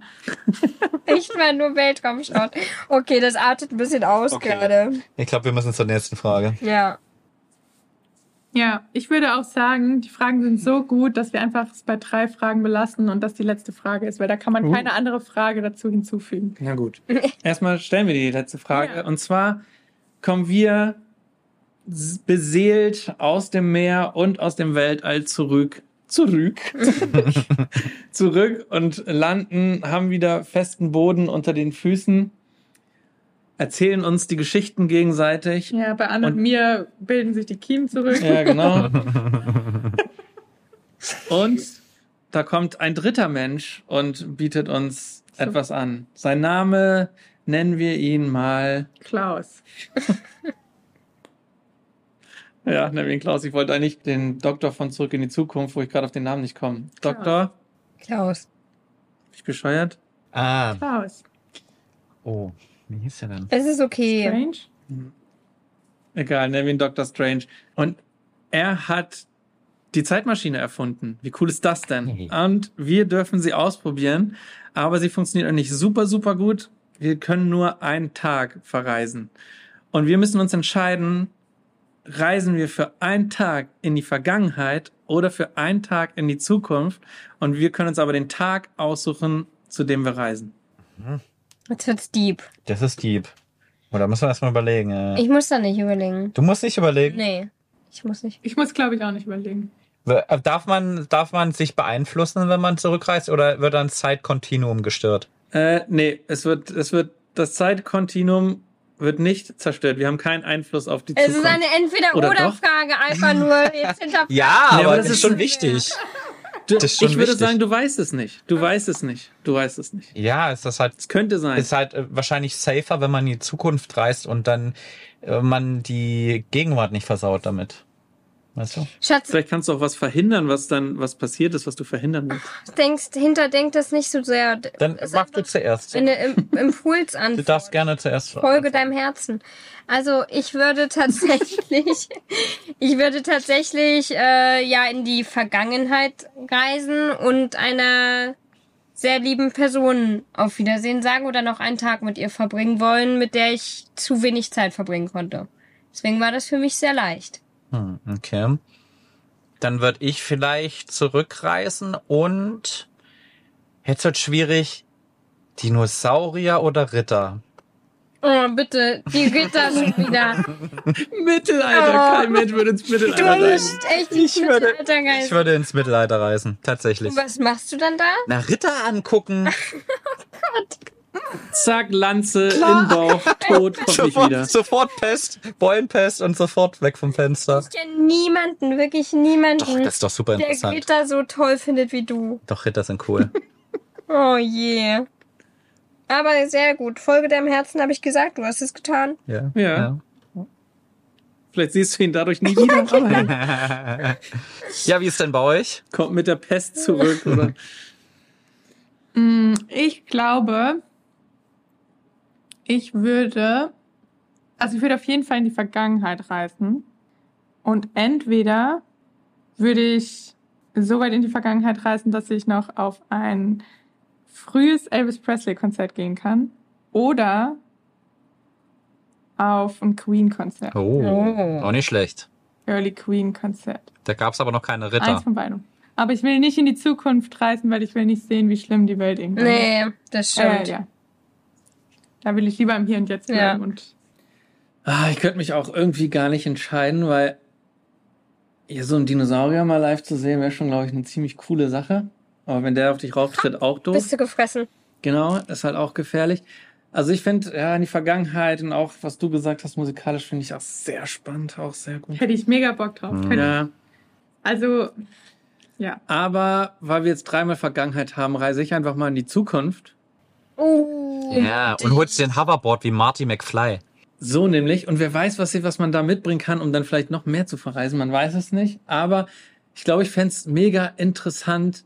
*laughs* Nicht mal nur Weltraumschrott. Okay, das artet ein bisschen aus Okay. gerade. Ich glaube, wir müssen zur nächsten Frage. Ja. Ja, ich würde auch sagen, die Fragen sind so gut, dass wir einfach es bei drei Fragen belassen und das die letzte Frage ist, weil da kann man Uh. keine andere Frage dazu hinzufügen. Na gut. *laughs* Erstmal stellen wir die letzte Frage. Ja. Und zwar kommen wir beseelt aus dem Meer und aus dem Weltall zurück. Zurück. *laughs* *laughs* zurück und landen, haben wieder festen Boden unter den Füßen, erzählen uns die Geschichten gegenseitig. Ja, bei Anne und, Und- mir bilden sich die Kiemen zurück. Ja, genau. *laughs* Und da kommt ein dritter Mensch und bietet uns So. etwas an. Sein Name nennen wir ihn mal. Klaus. *laughs* Ja, nennen wir ihn Klaus. Ich wollte eigentlich den Doktor von Zurück in die Zukunft, wo ich gerade auf den Namen nicht komme. Doktor, Klaus. bin ich bescheuert? Ah, Klaus. oh, wie hieß der denn? Es ist okay. Strange. Egal, nennen wir ihn Dr. Strange. Und er hat die Zeitmaschine erfunden. Wie cool ist das denn? Mhm. Und wir dürfen sie ausprobieren, aber sie funktioniert auch nicht super, super gut. Wir können nur einen Tag verreisen. Und wir müssen uns entscheiden, reisen wir für einen Tag in die Vergangenheit oder für einen Tag in die Zukunft. Und wir können uns aber den Tag aussuchen, zu dem wir reisen. Jetzt wird's deep. Das ist Dieb. Oder müssen wir erstmal überlegen. äh. Ich muss da nicht überlegen. Du musst nicht überlegen. Nee. Ich muss nicht. Ich muss, glaube ich, auch nicht überlegen. Äh, Darf man, darf man sich beeinflussen, wenn man zurückreist, oder wird dann Zeitkontinuum gestört? Äh, nee, es wird, es wird das Zeitkontinuum wird nicht zerstört. Wir haben keinen Einfluss auf die Es Zukunft. ist eine Oder Entweder-Oder-Frage, einfach nur jetzt *laughs* hinterfragen. Ja, aber aber das das ist- schon wichtig. *laughs* Du, ich würde wichtig. sagen, du weißt es nicht. Du weißt es nicht. Du weißt es nicht. Ja, ist das halt Es könnte sein. ist halt äh, wahrscheinlich safer, wenn man in die Zukunft reist und dann äh, man die Gegenwart nicht versaut damit. Weißt du? Schatz, Vielleicht kannst du auch was verhindern, was dann was passiert ist, was du verhindern willst. denkst, hinterdenkt das nicht so sehr. Dann Es mach du zuerst. Eine Im- Impuls an. *laughs* Du darfst gerne zuerst. Folge deinem Herzen. Also ich würde tatsächlich, *laughs* ich würde tatsächlich äh, ja in die Vergangenheit reisen und einer sehr lieben Person auf Wiedersehen sagen oder noch einen Tag mit ihr verbringen wollen, mit der ich zu wenig Zeit verbringen konnte. Deswegen war das für mich sehr leicht. Hm, okay. Dann würde ich vielleicht zurückreisen und jetzt wird schwierig. Dinosaurier oder Ritter? Oh, bitte, die Ritter *laughs* schon wieder. Mittelalter, Oh. kein Mensch würde ins Du Mittelalter reisen. bist echt Ich würde, ich würde ins Mittelalter reisen, tatsächlich. Und was machst du dann da? Na, Ritter angucken. Zack, Lanze in Bauch, tot, kommt nicht wieder. sofort, sofort Pest, Beulenpest und sofort weg vom Fenster. Ich kenne niemanden, wirklich niemanden, Doch, das ist doch super der interessant. Ritter so toll findet wie du. Doch, Ritter sind cool. *laughs* Oh je. Aber sehr gut. Folge deinem Herzen, habe ich gesagt. Du hast es getan. Ja. Ja. Vielleicht siehst du ihn dadurch nie wieder, *laughs* aber er *laughs* Ja, wie ist denn bei euch? kommt mit der Pest zurück. Oder? Mm, Ich glaube, ich würde, also ich würde auf jeden Fall in die Vergangenheit reisen. Und entweder würde ich so weit in die Vergangenheit reisen, dass ich noch auf ein frühes Elvis Presley Konzert gehen kann. Oder auf ein Queen Konzert. Oh, Oh. auch nicht schlecht. Early Queen Konzert. Da gab's aber noch keine Eins Ritter. von beiden. Aber ich will nicht in die Zukunft reisen, weil ich will nicht sehen, wie schlimm die Welt irgendwann wird. Nee, das Äh, stimmt. ja. Da will ich lieber im Hier und Jetzt Ja. bleiben und Ah, ich könnte mich auch irgendwie gar nicht entscheiden, weil ja, so einen Dinosaurier mal live zu sehen, wäre schon, glaube ich, eine ziemlich coole Sache. Aber wenn der auf dich rauftritt, auch doof. Bist du gefressen? Genau, ist halt auch gefährlich. Also ich finde, ja, in die Vergangenheit und auch, was du gesagt hast, musikalisch finde ich auch sehr spannend, auch sehr gut. hätte ich mega Bock drauf. Mhm. Ja, Also, ja. aber weil wir jetzt dreimal Vergangenheit haben, reise ich einfach mal in die Zukunft. Oh. Ja, und holst dir ein Hoverboard wie Marty McFly. So nämlich. Und wer weiß, was, was man da mitbringen kann, um dann vielleicht noch mehr zu verreisen. Man weiß es nicht. Aber ich glaube, ich fände es mega interessant,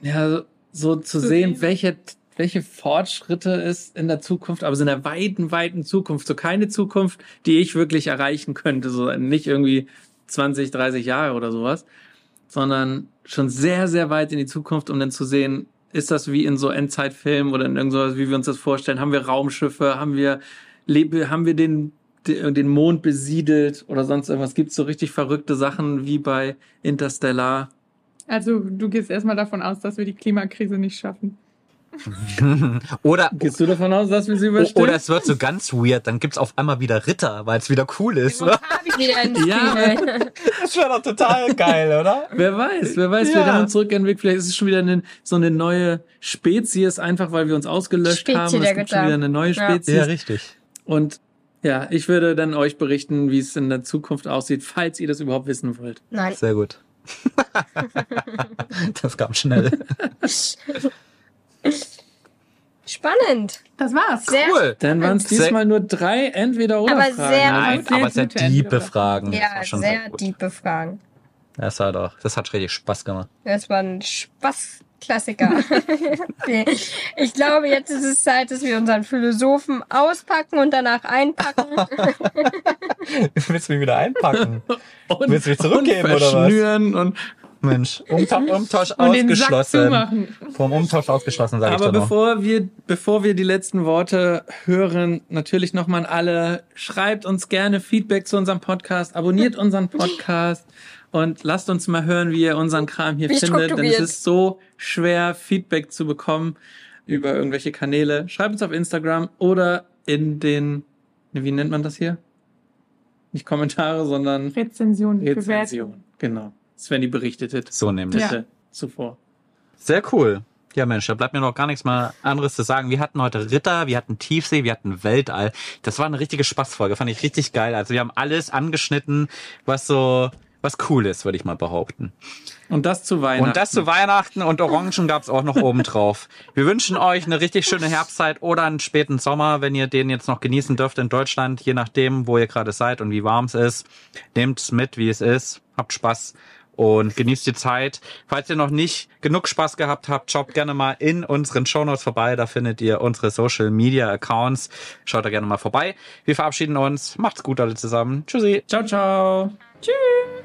ja, so zu sehen, sehen. welche, welche Fortschritte es in der Zukunft, aber so in der weiten, weiten Zukunft. So keine Zukunft, die ich wirklich erreichen könnte. So nicht irgendwie 20, 30 Jahre oder sowas, sondern schon sehr, sehr weit in die Zukunft, um dann zu sehen, ist das wie in so Endzeitfilmen oder in irgend sowas, wie wir uns das vorstellen? Haben wir Raumschiffe? Haben wir, haben wir den den Mond besiedelt oder sonst irgendwas? Gibt es so richtig verrückte Sachen wie bei Interstellar? Also, du gehst erstmal davon aus, dass wir die Klimakrise nicht schaffen. *laughs* Oder, Gehst du davon aus, dass wir sie überstehen? oder es wird so ganz weird, dann gibt's auf einmal wieder Ritter, weil es wieder cool ist. Habe ich wieder ins *laughs* Ja. Das wäre doch total geil, oder? Wer weiß, wer weiß, Ja. wir haben uns zurückentwickelt. Vielleicht ist es schon wieder eine, so eine neue Spezies, einfach weil wir uns ausgelöscht Spezie haben. Es der gibt schon Götter. wieder eine neue Ja. Spezies. richtig. Und ja, ich würde dann euch berichten, wie es in der Zukunft aussieht, falls ihr das überhaupt wissen wollt. Nein. Sehr gut. *laughs* das kam schnell. Spannend. Das war's. Sehr Cool. Dann waren es Sehr- diesmal nur drei entweder oder Aber Fragen. sehr- Nein, sehr aber sehr Entweder- Fragen. Das Ja, war schon sehr gut. tiefe Fragen. Das war doch, das hat richtig Spaß gemacht. Das war ein Spaß-Klassiker. *laughs* okay. Ich glaube, jetzt ist es Zeit, dass wir unseren Philosophen auspacken und danach einpacken. *laughs* Willst du mich wieder einpacken? *laughs* Und, Willst du mich zurückgeben, und oder was? verschnüren Und, Mensch, *laughs* Umta Umtausch ausgeschlossen. Vom Umtausch ausgeschlossen, sage ich aber dann noch. bevor wir, bevor wir die letzten Worte hören, natürlich nochmal an alle, schreibt uns gerne Feedback zu unserem Podcast, abonniert unseren Podcast und lasst uns mal hören, wie ihr unseren Kram hier Wie findet, denn es ist so schwer, Feedback zu bekommen über irgendwelche Kanäle. Schreibt uns auf Instagram oder in den, wie nennt man das hier? Nicht Kommentare, sondern Rezension, Bewertung. Rezension. Genau. Svenny berichtete So nämlich. Ja. bitte zuvor. Sehr cool. Ja, Mensch, da bleibt mir noch gar nichts mal anderes zu sagen. Wir hatten heute Ritter, wir hatten Tiefsee, wir hatten Weltall. Das war eine richtige Spaßfolge, fand ich richtig geil. Also wir haben alles angeschnitten, was so, was cool ist, würde ich mal behaupten. Und das zu Weihnachten. Und das zu Weihnachten und Orangen gab's auch noch oben drauf. Wir wünschen euch eine richtig schöne Herbstzeit oder einen späten Sommer, wenn ihr den jetzt noch genießen dürft in Deutschland, je nachdem, wo ihr gerade seid und wie warm es ist. Nehmt's mit, wie es ist. Habt Spaß und genießt die Zeit. Falls ihr noch nicht genug Spaß gehabt habt, schaut gerne mal in unseren Shownotes vorbei. Da findet ihr unsere Social Media Accounts. Schaut da gerne mal vorbei. Wir verabschieden uns. Macht's gut alle zusammen. Tschüssi. Ciao, ciao. Tschüss.